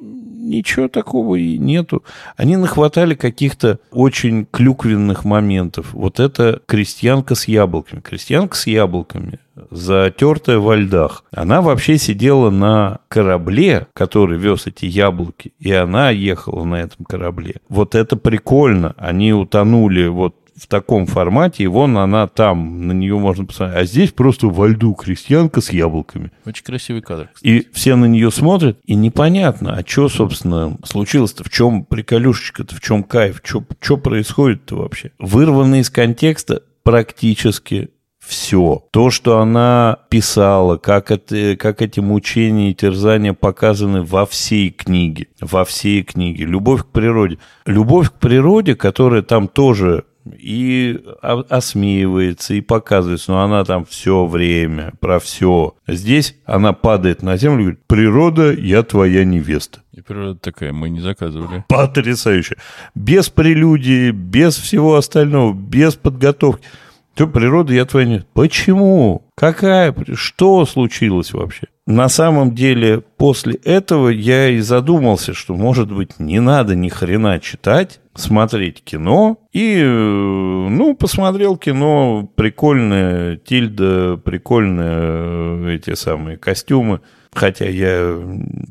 ничего такого и нету. Они нахватали каких-то очень клюквенных моментов. Вот это крестьянка с яблоками. Крестьянка с яблоками, затертая во льдах. Она вообще сидела на корабле, который вез эти яблоки, и она ехала на этом корабле. Вот это прикольно. Они утонули вот в таком формате, и вон она там, на нее можно посмотреть. А здесь просто во льду крестьянка с яблоками. Очень красивый кадр. Кстати. И все на нее смотрят, и непонятно, а что, собственно, случилось-то, в чем приколюшечка-то, в чем кайф, что происходит-то вообще. Вырвано из контекста практически все. То, что она писала, как, это, как эти мучения и терзания показаны во всей книге. Во всей книге. Любовь к природе. Любовь к природе, которая там тоже и осмеивается, и показывается, но она там все время, про все. Здесь она падает на землю и говорит, природа, я твоя невеста. И природа такая, мы не заказывали. Потрясающе. Без прелюдии, без всего остального, без подготовки. Все, природа, я твоя невеста. Почему? Какая? Что случилось вообще? На самом деле, после этого я и задумался, что, может быть, не надо ни хрена читать, смотреть кино. И, э, ну, посмотрел кино, прикольное, Тильда, прикольные эти самые костюмы. Хотя я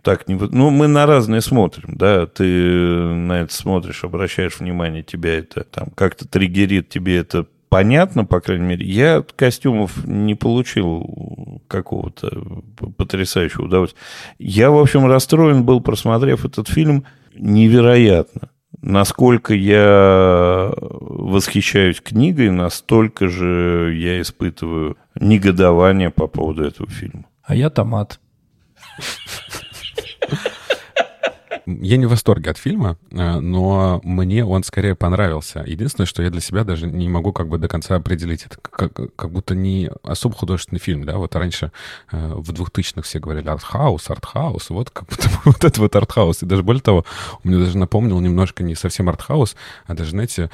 так не... Ну, мы на разные смотрим, да. Ты на это смотришь, обращаешь внимание, тебя это там как-то триггерит, тебе это понятно, по крайней мере. Я от костюмов не получил какого-то потрясающего удовольствия. Я, в общем, расстроен был, просмотрев этот фильм, невероятно. Насколько я восхищаюсь книгой, настолько же я испытываю негодование по поводу этого фильма. А я томат. Я не в восторге от фильма, э, но мне он скорее понравился. Единственное, что я для себя даже не могу как бы до конца определить. Это как, как будто не особо художественный фильм, да? Вот раньше э, в 2000-х все говорили артхаус, артхаус, вот как будто (laughs) вот это вот артхаус. И даже более того, он мне даже напомнил немножко не совсем артхаус, а даже, знаете,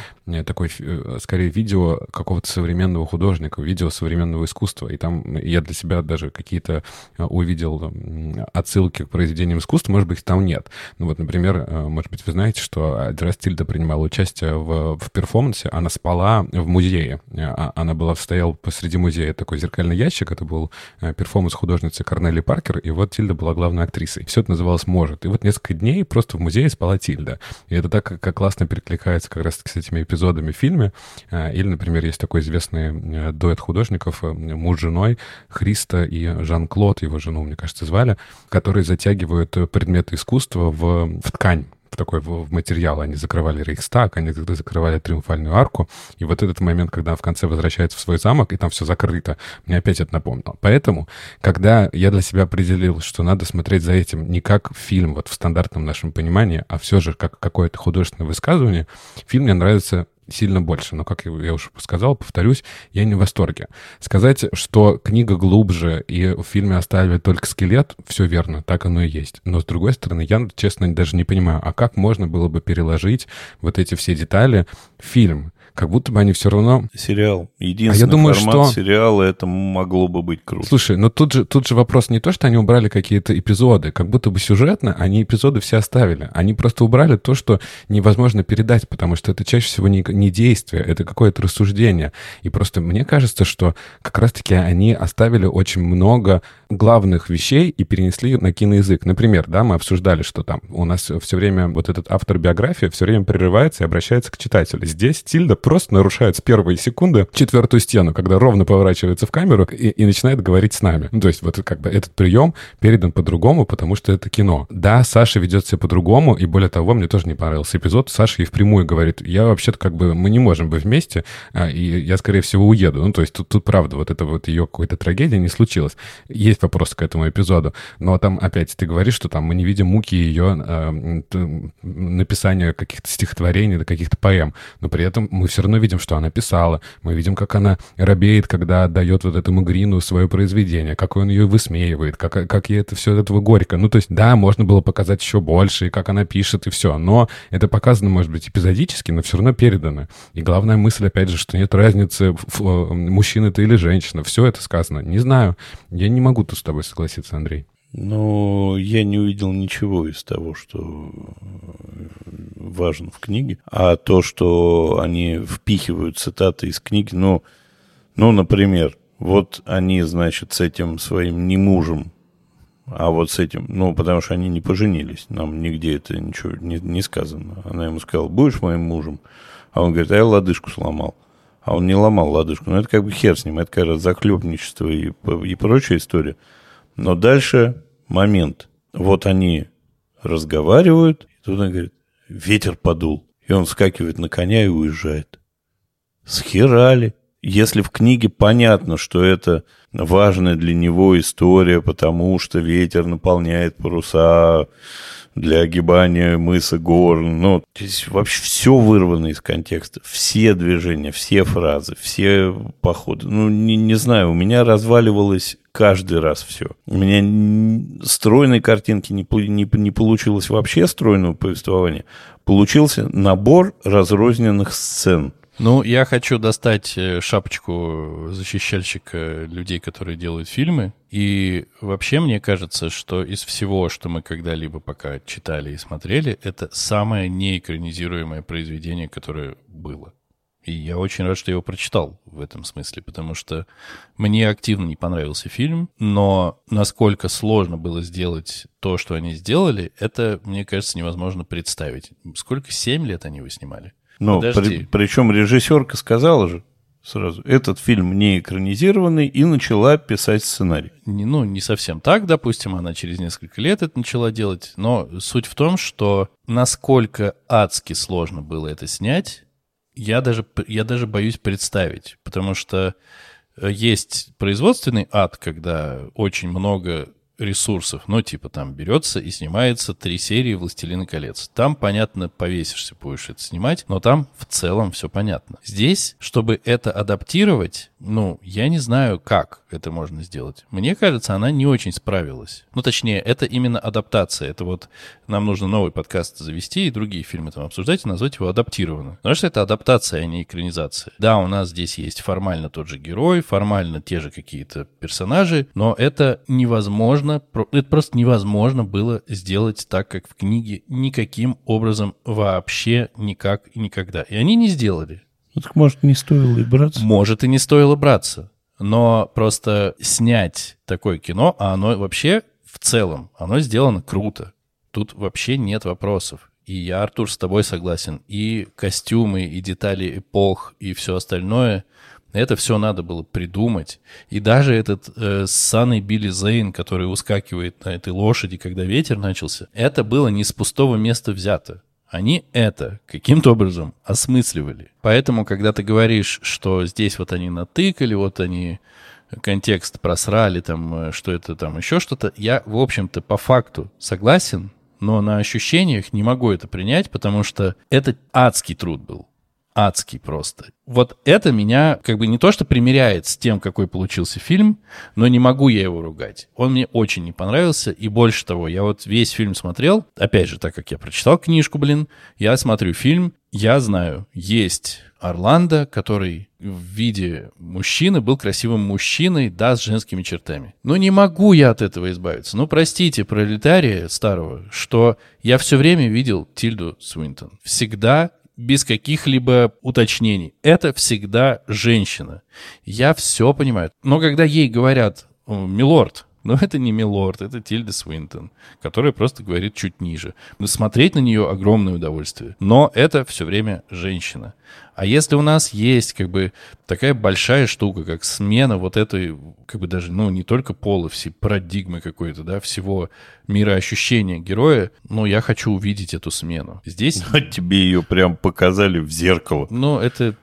такой, э, скорее, видео какого-то современного художника, видео современного искусства. И там я для себя даже какие-то увидел отсылки к произведениям искусства, может быть, там нет. Ну вот, например, э, может быть, вы знаете, что Тильда принимала участие в, в перформансе, она спала в музее. Э, а, она была, стояла посреди музея такой зеркальный ящик, это был э, перформанс художницы Корнелии Паркер, и вот Тильда была главной актрисой. Все это называлось «Может». И вот несколько дней просто в музее спала Тильда. И это так как классно перекликается как раз с этими эпизодами в фильме. Или, например, есть такой известный дуэт художников муж с женой Христа и Жан-Клод, его жену, мне кажется, звали, которые затягивают предметы искусства в в, ткань в такой в, материал. Они закрывали Рейхстаг, они закрывали Триумфальную арку. И вот этот момент, когда он в конце возвращается в свой замок, и там все закрыто, мне опять это напомнило. Поэтому, когда я для себя определил, что надо смотреть за этим не как фильм, вот в стандартном нашем понимании, а все же как какое-то художественное высказывание, фильм мне нравится сильно больше. Но, как я уже сказал, повторюсь, я не в восторге. Сказать, что книга глубже и в фильме оставили только скелет, все верно, так оно и есть. Но, с другой стороны, я, честно, даже не понимаю, а как можно было бы переложить вот эти все детали в фильм? Как будто бы они все равно... Сериал. Единственный а я думаю, формат что... сериала это могло бы быть круто. Слушай, но тут же, тут же вопрос не то, что они убрали какие-то эпизоды, как будто бы сюжетно они эпизоды все оставили. Они просто убрали то, что невозможно передать, потому что это чаще всего не, не действие, это какое-то рассуждение. И просто мне кажется, что как раз-таки они оставили очень много главных вещей и перенесли на киноязык. Например, да, мы обсуждали, что там у нас все время вот этот автор биографии все время прерывается и обращается к читателю. Здесь Тильда просто нарушает с первой секунды четвертую стену, когда ровно поворачивается в камеру и, и начинает говорить с нами. Ну, то есть вот как бы этот прием передан по-другому, потому что это кино. Да, Саша ведет себя по-другому, и более того, мне тоже не понравился эпизод. Саша ей впрямую говорит, я вообще-то как бы, мы не можем быть вместе, а, и я, скорее всего, уеду. Ну, то есть тут, тут правда, вот это вот ее какой-то трагедия не случилось. Есть вопрос к этому эпизоду, но там опять ты говоришь, что там мы не видим муки ее э, написания каких-то стихотворений, каких-то поэм, но при этом мы все равно видим, что она писала. Мы видим, как она робеет, когда отдает вот этому Грину свое произведение, как он ее высмеивает, как, как ей это все от этого горько. Ну, то есть, да, можно было показать еще больше, и как она пишет, и все. Но это показано, может быть, эпизодически, но все равно передано. И главная мысль, опять же, что нет разницы, мужчина ты или женщина. Все это сказано. Не знаю. Я не могу тут с тобой согласиться, Андрей. Но я не увидел ничего из того, что важно в книге. А то, что они впихивают цитаты из книги, ну, ну, например, вот они, значит, с этим своим не мужем, а вот с этим, ну, потому что они не поженились, нам нигде это ничего не, не сказано. Она ему сказала, будешь моим мужем? А он говорит, а я лодыжку сломал. А он не ломал лодыжку. Ну, это как бы хер с ним, это как раз захлебничество и, и прочая история. Но дальше момент. Вот они разговаривают, и тут он говорит, ветер подул. И он вскакивает на коня и уезжает. Схерали. Если в книге понятно, что это важная для него история, потому что ветер наполняет паруса, для огибания мыса гор. Ну, здесь вообще все вырвано из контекста. Все движения, все фразы, все походы. Ну, не, не знаю, у меня разваливалось каждый раз все. У меня стройной картинки не, не, не получилось вообще стройного повествования. Получился набор разрозненных сцен Ну, я хочу достать э, шапочку защищальщика людей, которые делают фильмы. И вообще мне кажется, что из всего, что мы когда-либо пока читали и смотрели, это самое неэкранизируемое произведение, которое было. И я очень рад, что я его прочитал в этом смысле, потому что мне активно не понравился фильм, но насколько сложно было сделать то, что они сделали, это, мне кажется, невозможно представить. Сколько? Семь лет они его снимали? Но при, причем режиссерка сказала же сразу, этот фильм не экранизированный, и начала писать сценарий. Не, ну, не совсем так, допустим, она через несколько лет это начала делать, но суть в том, что насколько адски сложно было это снять, я даже, я даже боюсь представить, потому что э, есть производственный ад, когда очень много ресурсов, ну, типа там берется и снимается три серии «Властелина колец». Там, понятно, повесишься, будешь это снимать, но там в целом все понятно. Здесь, чтобы это адаптировать, ну, я не знаю, как это можно сделать. Мне кажется, она не очень справилась. Ну, точнее, это именно адаптация. Это вот нам нужно новый подкаст завести и другие фильмы там обсуждать и назвать его адаптированным. Потому что это адаптация, а не экранизация. Да, у нас здесь есть формально тот же герой, формально те же какие-то персонажи, но это невозможно, это просто невозможно было сделать так, как в книге, никаким образом вообще никак и никогда. И они не сделали. Ну, так может, не стоило и браться? Может, и не стоило браться. Но просто снять такое кино, а оно вообще в целом, оно сделано круто. Тут вообще нет вопросов. И я, Артур, с тобой согласен. И костюмы, и детали эпох, и все остальное, это все надо было придумать. И даже этот э, ссаный Билли Зейн, который ускакивает на этой лошади, когда ветер начался, это было не с пустого места взято. Они это каким-то образом осмысливали. Поэтому, когда ты говоришь, что здесь вот они натыкали, вот они контекст просрали, там, э, что это там еще что-то, я, в общем-то, по факту согласен, но на ощущениях не могу это принять, потому что это адский труд был адский просто. Вот это меня как бы не то что примеряет с тем, какой получился фильм, но не могу я его ругать. Он мне очень не понравился, и больше того, я вот весь фильм смотрел, опять же, так как я прочитал книжку, блин, я смотрю фильм, я знаю, есть Орландо, который в виде мужчины был красивым мужчиной, да, с женскими чертами. Но не могу я от этого избавиться. Ну, простите, пролетария старого, что я все время видел Тильду Свинтон. Всегда без каких-либо уточнений. Это всегда женщина. Я все понимаю. Но когда ей говорят, милорд, но это не Милорд, это Тильда Свинтон, которая просто говорит чуть ниже. Но смотреть на нее огромное удовольствие. Но это все время женщина. А если у нас есть как бы такая большая штука, как смена вот этой, как бы даже, ну, не только пола, все парадигмы какой-то, да, всего мира ощущения героя, ну, я хочу увидеть эту смену. Здесь... Но тебе ее прям показали в зеркало. Ну, это...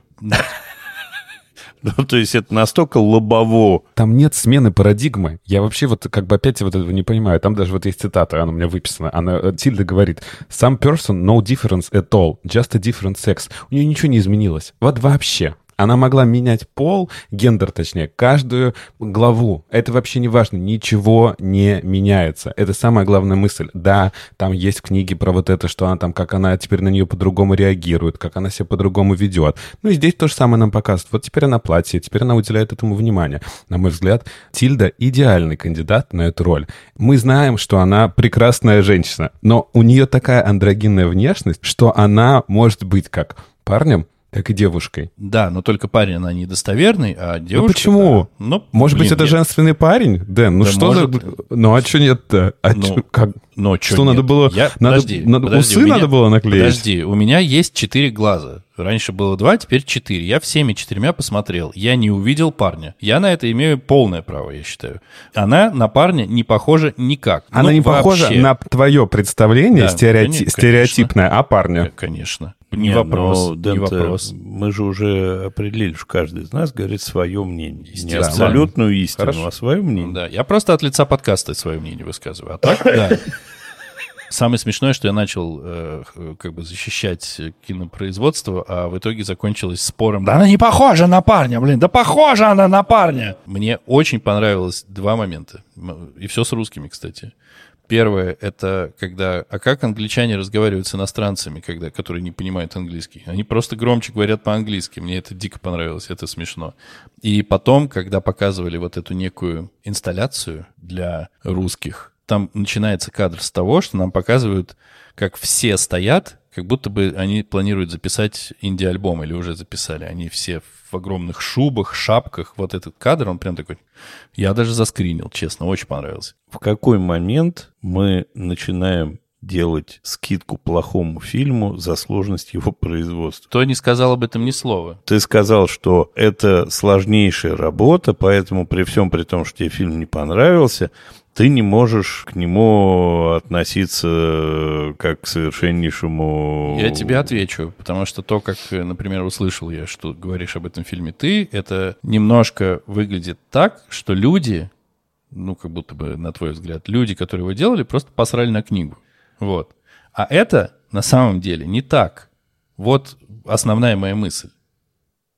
Ну, то есть это настолько лобово. Там нет смены парадигмы. Я вообще вот как бы опять вот этого не понимаю. Там даже вот есть цитата, она у меня выписана. Она, э, Тильда говорит, some person, no difference at all, just a different sex. У нее ничего не изменилось. Вот вообще. Она могла менять пол, гендер точнее, каждую главу. Это вообще не важно, ничего не меняется. Это самая главная мысль. Да, там есть книги про вот это, что она там, как она теперь на нее по-другому реагирует, как она себя по-другому ведет. Ну и здесь то же самое нам показывает. Вот теперь она платье, теперь она уделяет этому внимание. На мой взгляд, Тильда идеальный кандидат на эту роль. Мы знаем, что она прекрасная женщина, но у нее такая андрогинная внешность, что она может быть как парнем, так и девушкой. Да, но только парень, она недостоверный, а девушка... Ну почему? Да. Ну, может блин, быть, это нет. женственный парень? Дэн, ну да что может... за... Ну а что нет-то? А ну, чё, как... Но что, что надо было... Я... Надо... Подожди, надо... подожди, Усы меня... надо было наклеить? Подожди, у меня есть четыре глаза. Раньше было два, теперь четыре. Я всеми четырьмя посмотрел. Я не увидел парня. Я на это имею полное право, я считаю. Она на парня не похожа никак. Она ну, не вообще. похожа на твое представление да, стереоти... конечно, стереотипное о парне. Конечно. Не, не вопрос, но, не вопрос. Мы же уже определили, что каждый из нас говорит свое мнение. Не абсолютную истину, Хорошо. а свое мнение. Да, я просто от лица подкаста свое мнение высказываю. А так, да. Самое смешное, что я начал э, как бы защищать кинопроизводство, а в итоге закончилось спором. Да она не похожа на парня, блин, да похожа она на парня. Мне очень понравилось два момента. И все с русскими, кстати. Первое — это когда... А как англичане разговаривают с иностранцами, когда, которые не понимают английский? Они просто громче говорят по-английски. Мне это дико понравилось, это смешно. И потом, когда показывали вот эту некую инсталляцию для русских, там начинается кадр с того, что нам показывают, как все стоят, как будто бы они планируют записать инди-альбом или уже записали. Они все в огромных шубах, шапках. Вот этот кадр, он прям такой... Я даже заскринил, честно, очень понравился. В какой момент мы начинаем делать скидку плохому фильму за сложность его производства. Кто не сказал об этом ни слова. Ты сказал, что это сложнейшая работа, поэтому при всем при том, что тебе фильм не понравился, ты не можешь к нему относиться как к совершеннейшему... Я тебе отвечу, потому что то, как, например, услышал я, что говоришь об этом фильме ты, это немножко выглядит так, что люди, ну, как будто бы, на твой взгляд, люди, которые его делали, просто посрали на книгу. Вот. А это на самом деле не так. Вот основная моя мысль.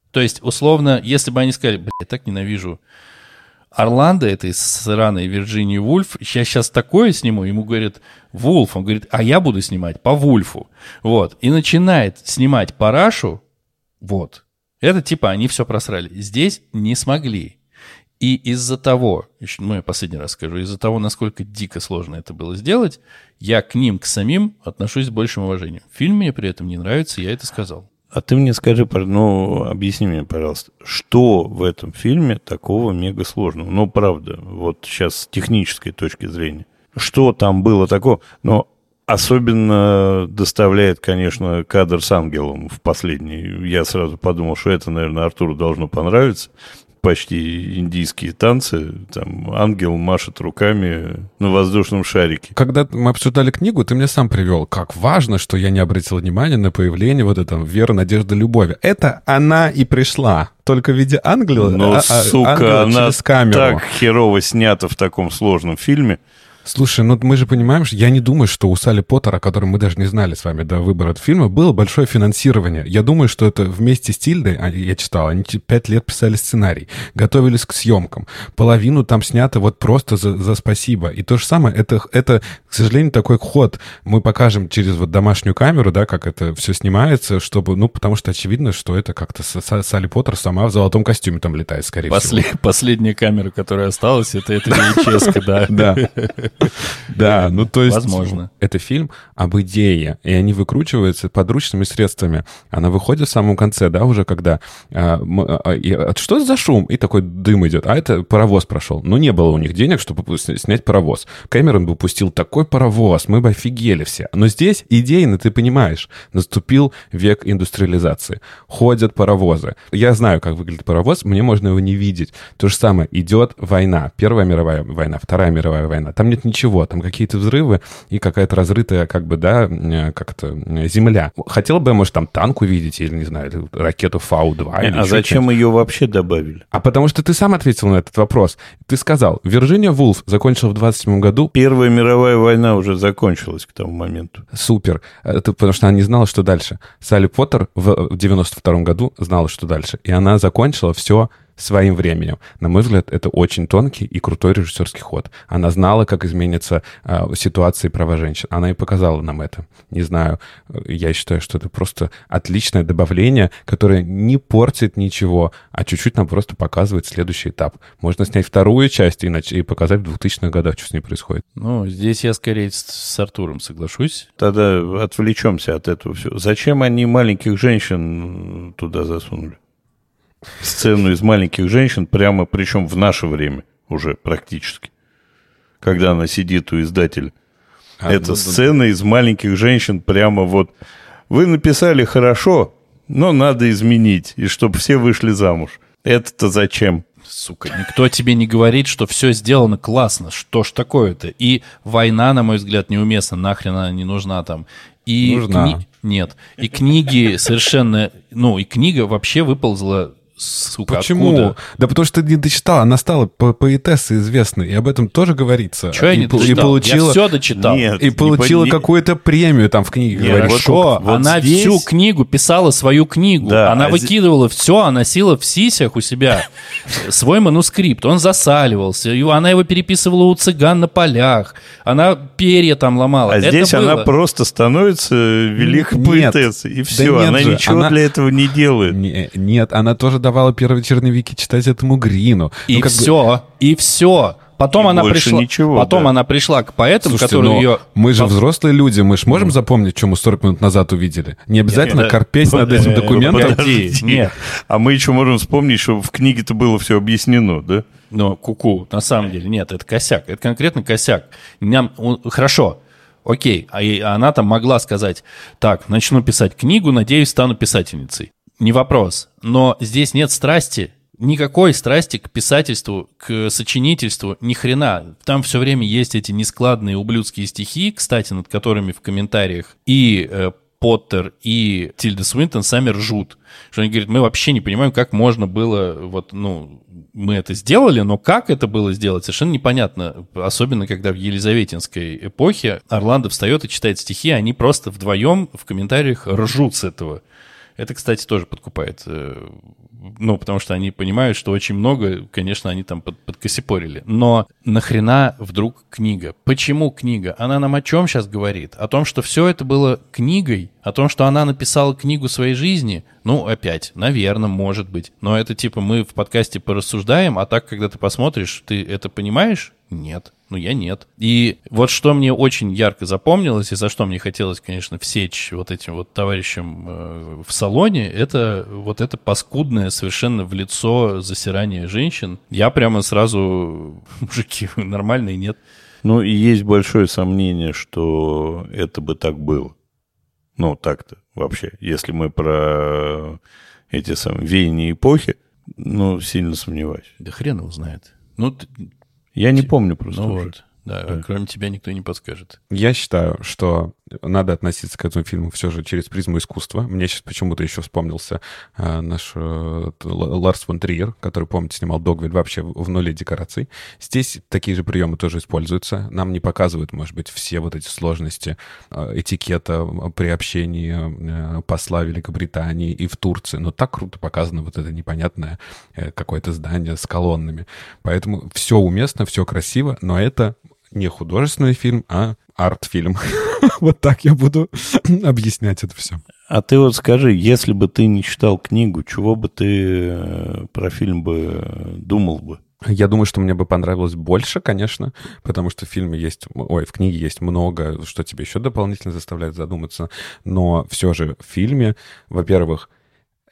То есть, условно, если бы они сказали, блядь, я так ненавижу Орландо, это из сраной Вирджинии Вульф, я сейчас такое сниму, ему говорят, Вульф, он говорит, а я буду снимать по Вульфу. Вот, и начинает снимать парашу, вот. Это типа они все просрали. Здесь не смогли. И из-за того, ну я последний раз скажу, из-за того, насколько дико сложно это было сделать, я к ним, к самим отношусь с большим уважением. Фильм мне при этом не нравится, я это сказал. А ты мне скажи, ну, объясни мне, пожалуйста, что в этом фильме такого мега сложного? Ну, правда, вот сейчас с технической точки зрения. Что там было такого? Но особенно доставляет, конечно, кадр с ангелом в последний. Я сразу подумал, что это, наверное, Артуру должно понравиться почти индийские танцы. Там ангел машет руками на воздушном шарике. Когда мы обсуждали книгу, ты мне сам привел, как важно, что я не обратил внимания на появление вот этого веры, надежды, любови. Это она и пришла. Только в виде ангела. Но, а, а, сука, она так херово снята в таком сложном фильме. Слушай, ну мы же понимаем, что я не думаю, что у Салли Поттера, о котором мы даже не знали с вами до выбора этого фильма, было большое финансирование. Я думаю, что это вместе с Тильдой, а, я читал, они пять лет писали сценарий, готовились к съемкам. Половину там снято вот просто за, за спасибо. И то же самое, это, это, к сожалению, такой ход. Мы покажем через вот домашнюю камеру, да, как это все снимается, чтобы, ну, потому что очевидно, что это как-то Салли Поттер сама в золотом костюме там летает, скорее Послед, всего. (laughs) Последняя камера, которая осталась, это это (laughs) VHS, да. Да. (laughs) (laughs) Да, ну то есть... Возможно. Это фильм об идее, и они выкручиваются подручными средствами. Она выходит в самом конце, да, уже когда... А, а, а, что за шум? И такой дым идет. А это паровоз прошел. Ну, не было у них денег, чтобы снять паровоз. Кэмерон бы пустил такой паровоз, мы бы офигели все. Но здесь идейно, ты понимаешь, наступил век индустриализации. Ходят паровозы. Я знаю, как выглядит паровоз, мне можно его не видеть. То же самое, идет война. Первая мировая война, Вторая мировая война. Там нет ничего, там какие-то взрывы и какая-то разрытая, как бы, да, э, как то земля. Хотел бы, может, там танк увидеть или, не знаю, ракету Фау-2. Не, а зачем ее вообще добавили? А потому что ты сам ответил на этот вопрос. Ты сказал, Вирджиния Вулф закончила в 27 году. Первая мировая война уже закончилась к тому моменту. Супер. Это потому что она не знала, что дальше. Салли Поттер в 92 году знала, что дальше. И она закончила все своим временем. На мой взгляд, это очень тонкий и крутой режиссерский ход. Она знала, как изменится э, ситуация и права женщин. Она и показала нам это. Не знаю, я считаю, что это просто отличное добавление, которое не портит ничего, а чуть-чуть нам просто показывает следующий этап. Можно снять вторую часть и, нач- и показать в 2000-х годах, что с ней происходит. Ну, здесь я скорее с, с Артуром соглашусь. Тогда отвлечемся от этого всего. Зачем они маленьких женщин туда засунули? Сцену из маленьких женщин, прямо причем в наше время уже практически. Когда она сидит у издателя. А, Это ну, сцена из маленьких женщин прямо вот. Вы написали хорошо, но надо изменить, и чтобы все вышли замуж. Это-то зачем? Сука, никто тебе не говорит, что все сделано классно. Что ж такое-то? И война, на мой взгляд, неуместна. Нахрен она не нужна там. И нужна. Кни... Нет. И книги совершенно... Ну, и книга вообще выползла сука, Почему? откуда? Да потому что ты не дочитал, она стала по поэтессой известной, и об этом тоже говорится. Чего я и, не дочитал? И получила, Я все дочитал. Нет, и получила по- не- какую-то премию там в книге. Нет, говоришь. вот Хорошо, вот она здесь- всю книгу писала свою книгу. Да, она а выкидывала все, она носила в сисях у себя свой манускрипт. Он засаливался. его- Она его переписывала у цыган на полях. Она перья там ломала. А Это здесь она было. просто становится великой Нет. поэтессой. И Да все, нет она же, ничего она- для этого не делает. Не- нет, она тоже давала первые черновики читать этому Грину. И Ну, как бы- все, и все. Потом И она пришла. ничего, потом да. она пришла к поэтам, Слушайте, которые ее. мы же взрослые люди, мы же можем запомнить, что мы 40 минут назад увидели. Не обязательно Нет, корпеть над этим э, документом. подожди. нет. А мы еще можем вспомнить, что в книге-то было все объяснено, да? Но куку, на самом деле, нет, это косяк. Это конкретно косяк. Нам, он- хорошо, окей. А и она там могла сказать, так, начну писать книгу, надеюсь, стану писательницей. Не вопрос. Но здесь нет страсти, никакой страсти к писательству, к сочинительству, ни хрена. Там все время есть эти нескладные ублюдские стихи, кстати, над которыми в комментариях и э, Поттер и Тильда Свинтон сами ржут. Что они говорят, мы вообще не понимаем, как можно было, вот, ну, мы это сделали, но как это было сделать, совершенно непонятно. Особенно, когда в Елизаветинской эпохе Орландо встает и читает стихи, они просто вдвоем в комментариях ржут с этого. Это, кстати, тоже подкупает. э, Ну, потому что они понимают, что очень много, конечно, они там под, подкосипорили. Но нахрена вдруг книга? Почему книга? Она нам о чем сейчас говорит? О том, что все это было книгой? О том, что она написала книгу своей жизни? Ну, опять, наверное, может быть. Но это типа мы в подкасте порассуждаем, а так, когда ты посмотришь, ты это понимаешь? Нет. Ну, я нет. И вот что мне очень ярко запомнилось, и за что мне хотелось, конечно, всечь вот этим вот товарищам э, в салоне, это вот это паскудное совершенно в лицо засирание женщин. Я прямо сразу, (laughs) мужики, нормальные, нет? Ну, и есть большое сомнение, что это бы так было. Ну, так-то вообще. Если мы про эти самые веяния эпохи, ну, сильно сомневаюсь. Да хрен его знает. Ну, т- Я не помню просто ну уже. вот. Да, кроме тебя никто не подскажет. Я считаю, что надо относиться к этому фильму все же через призму искусства. Мне сейчас почему-то еще вспомнился э, наш э, Ларс фон Триер, который, помните, снимал «Догвиль» вообще в в нуле декораций. Здесь такие же приемы тоже используются. Нам не показывают, может быть, все вот эти сложности э, этикета при общении э, посла Великобритании и в Турции. Но так круто показано вот это непонятное э, какое-то здание с колоннами. Поэтому все уместно, все красиво, но это не художественный фильм, а арт-фильм. (laughs) Вот так я буду (clears throat) объяснять это все. А ты вот скажи, если бы ты не читал книгу, чего бы ты э, про фильм бы думал бы? Я думаю, что мне бы понравилось больше, конечно, потому что в фильме есть, ой, в книге есть много, что тебе еще дополнительно заставляет задуматься, но все же в фильме, во-первых,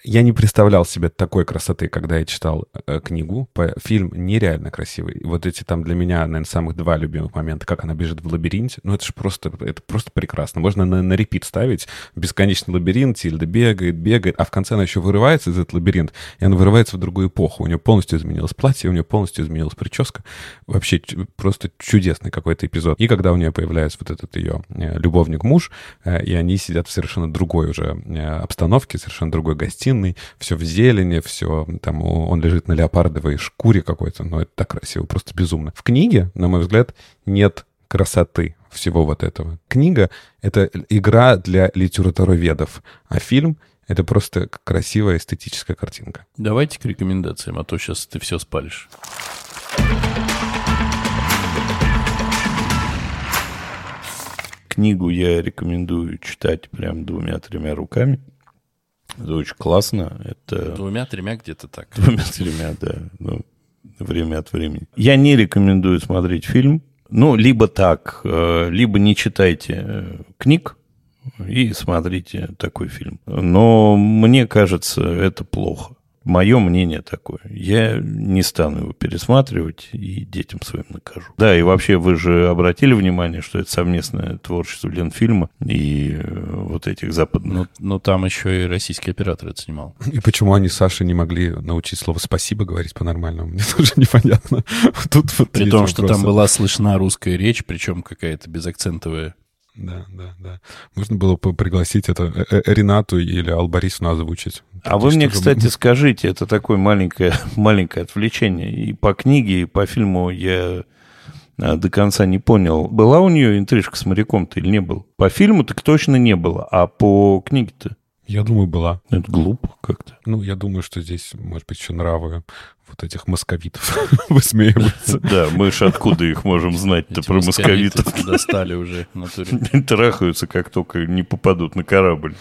я не представлял себе такой красоты, когда я читал э, книгу. Фильм нереально красивый. Вот эти там для меня, наверное, самых два любимых момента, как она бежит в лабиринте. Ну, это же просто, это просто прекрасно. Можно на, на репит ставить бесконечный лабиринт, Тильда бегает, бегает, а в конце она еще вырывается из этого лабиринта, и она вырывается в другую эпоху. У нее полностью изменилось платье, у нее полностью изменилась прическа. Вообще просто чудесный какой-то эпизод. И когда у нее появляется вот этот ее э, любовник-муж, э, и они сидят в совершенно другой уже э, обстановке, совершенно другой гостиной, все в зелени, все там он лежит на леопардовой шкуре какой-то, но это так красиво, просто безумно. В книге, на мой взгляд, нет красоты всего вот этого. Книга — это игра для литературоведов, а фильм — это просто красивая эстетическая картинка. Давайте к рекомендациям, а то сейчас ты все спалишь. Книгу я рекомендую читать прям двумя-тремя руками. Это очень классно. Это Двумя-тремя где-то так. (laughs) двумя-тремя, да. Ну, время от времени. Я не рекомендую смотреть фильм. Ну, либо так, э, либо не читайте э, книг и смотрите такой фильм. Но мне кажется, это плохо. Мое мнение такое. Я не стану его пересматривать и детям своим накажу. Да, и вообще вы же обратили внимание, что это совместное творчество Ленфильма и э, вот этих западных Ну, ну, там еще и российский оператор это снимал. И почему они, Саша, не могли научить слово «спасибо» говорить по-нормальному? (laughs) Мне тоже непонятно. (laughs) Тут вот При том, что вопросы. там была слышна русская речь, причем какая-то безакцентовая. Да, да, да. Можно было бы пригласить это э, э, Ренату или Албарису озвучить. А вы мне, кстати, скажите, это такое маленькое, (laughs) маленькое отвлечение. И по книге, и по фильму я а, до конца не понял, была у нее интрижка с моряком-то или не было? По фильму так точно не было, а по книге-то? Я думаю, была. Это глупо как-то. Ну, я думаю, что здесь, может быть, еще нравы вот этих московитов (laughs) высмеиваются. Да, мы же откуда их можем знать-то про московитов? Достали уже. (laughs) Трахаются, как только не попадут на корабль.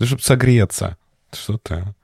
Да, чтобы согреться. Что-то.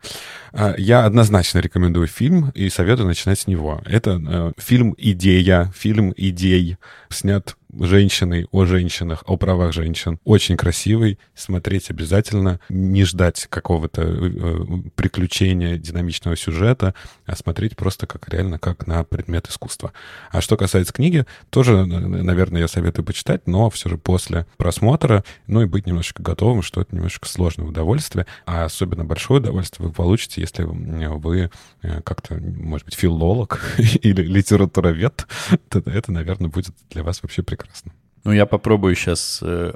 А, я однозначно рекомендую фильм и советую начинать с него. Это э, фильм «Идея», фильм «Идей», снят женщиной, о женщинах, о правах женщин. Очень красивый, смотреть обязательно, не ждать какого-то э, приключения, динамичного сюжета, а смотреть просто как реально как на предмет искусства. А что касается книги, тоже, наверное, я советую почитать, но все же после просмотра, ну и быть немножечко готовым, что это немножечко сложное удовольствие, а особенно большое удовольствие вы получите, если вы э, как-то, может быть, филолог (laughs) или литературовед, (laughs) то это, наверное, будет для вас вообще прекрасно прекрасно. Ну, я попробую сейчас э,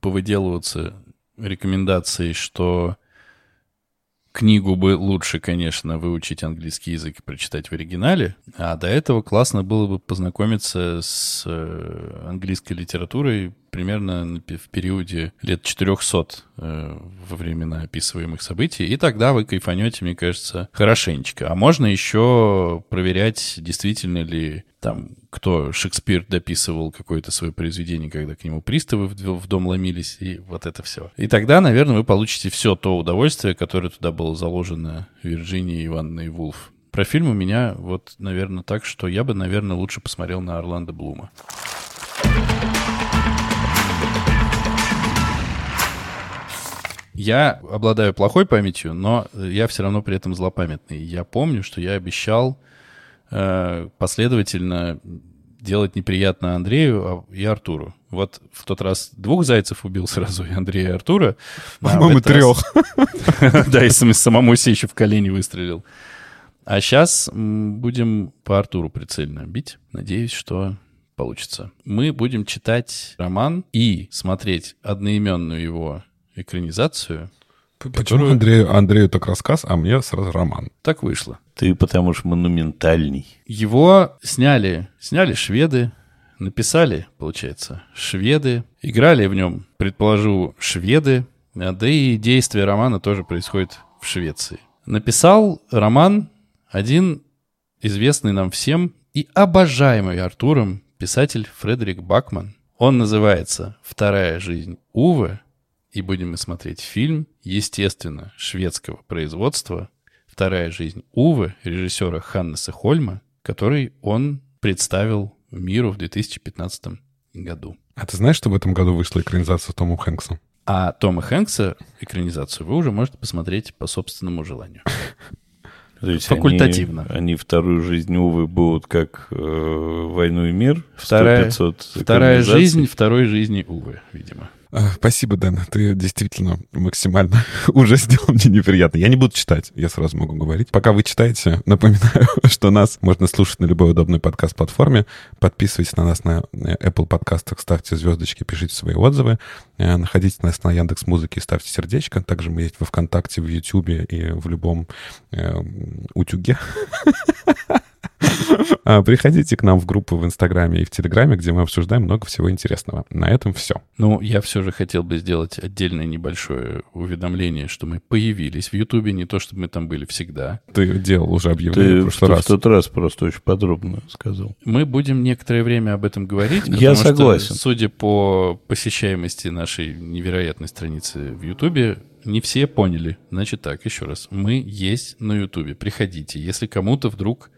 повыделываться рекомендацией, что книгу бы лучше, конечно, выучить английский язык и прочитать в оригинале, а до этого классно было бы познакомиться с э, английской литературой примерно в периоде лет 400 э, во времена описываемых событий, и тогда вы кайфанете, мне кажется, хорошенечко. А можно еще проверять, действительно ли там кто Шекспир дописывал какое-то свое произведение, когда к нему приставы в дом ломились, и вот это все. И тогда, наверное, вы получите все то удовольствие, которое туда было заложено Вирджинией Ивановной Вулф. Про фильм у меня вот, наверное, так, что я бы, наверное, лучше посмотрел на Орландо Блума. Я обладаю плохой памятью, но я все равно при этом злопамятный. Я помню, что я обещал последовательно делать неприятно Андрею а, и Артуру. Вот в тот раз двух зайцев убил сразу, и Андрея, и Артура. (laughs) А По-моему, трех. (laughs) Да, и самому себе еще в колени выстрелил. А сейчас будем по Артуру прицельно бить. Надеюсь, что получится. Мы будем читать роман и смотреть одноименную его экранизацию. Почему которую... Андрею, Андрею так рассказ, а мне сразу роман? Так вышло. Ты потому что монументальный. Его сняли, сняли шведы, написали, получается, шведы. Играли в нем, предположу, шведы. Да и действие романа тоже происходит в Швеции. Написал роман один известный нам всем и обожаемый Артуром писатель Фредерик Бакман. Он называется «Вторая жизнь Увы», и будем мы смотреть фильм, естественно, шведского производства «Вторая жизнь Увы» режиссера Ханнеса Хольма, который он представил миру в 2015 году. А ты знаешь, что в этом году вышла экранизация Тома Хэнкса? А Тома Хэнкса экранизацию вы уже можете посмотреть по собственному желанию. (laughs) То есть Факультативно. Они, они вторую жизнь, увы, будут как э, «Войну и мир». Вторая, вторая жизнь второй жизни, увы, видимо. А, спасибо, Дэн. Ты действительно максимально (laughs) уже сделал мне неприятно. Я не буду читать, я сразу могу говорить. Пока вы читаете, (laughs) напоминаю, что нас можно слушать на любой удобной подкаст-платформе. Подписывайтесь на нас на э, Apple подкастах, ставьте звездочки, пишите свои отзывы. Э, находите нас на Яндекс Музыке ставьте сердечко. Также мы есть во ВКонтакте, в Ютубе и в любом э, утюге. (laughs) А, приходите к нам в группу в Инстаграме и в Телеграме, где мы обсуждаем много всего интересного. На этом все. Ну, я все же хотел бы сделать отдельное небольшое уведомление, что мы появились в Ютубе, не то, чтобы мы там были всегда. Ты делал уже объявление Ты в прошлый раз. в тот раз просто очень подробно сказал. Мы будем некоторое время об этом говорить. Я согласен. Что, судя по посещаемости нашей невероятной страницы в Ютубе, не все поняли. Значит так, еще раз. Мы есть на Ютубе. Приходите. Если кому-то вдруг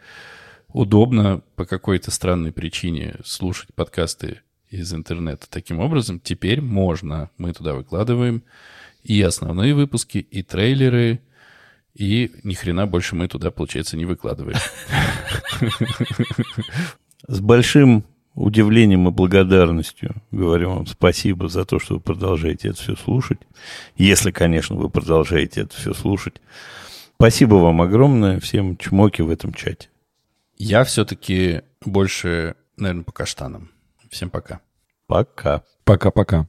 удобно по какой-то странной причине слушать подкасты из интернета таким образом, теперь можно. Мы туда выкладываем и основные выпуски, и трейлеры, и ни хрена больше мы туда, получается, не выкладываем. С большим удивлением и благодарностью говорю вам спасибо за то, что вы продолжаете это все слушать. Если, конечно, вы продолжаете это все слушать. Спасибо вам огромное. Всем чмоки в этом чате. Я все-таки больше, наверное, по каштанам. Всем пока. Пока. Пока-пока.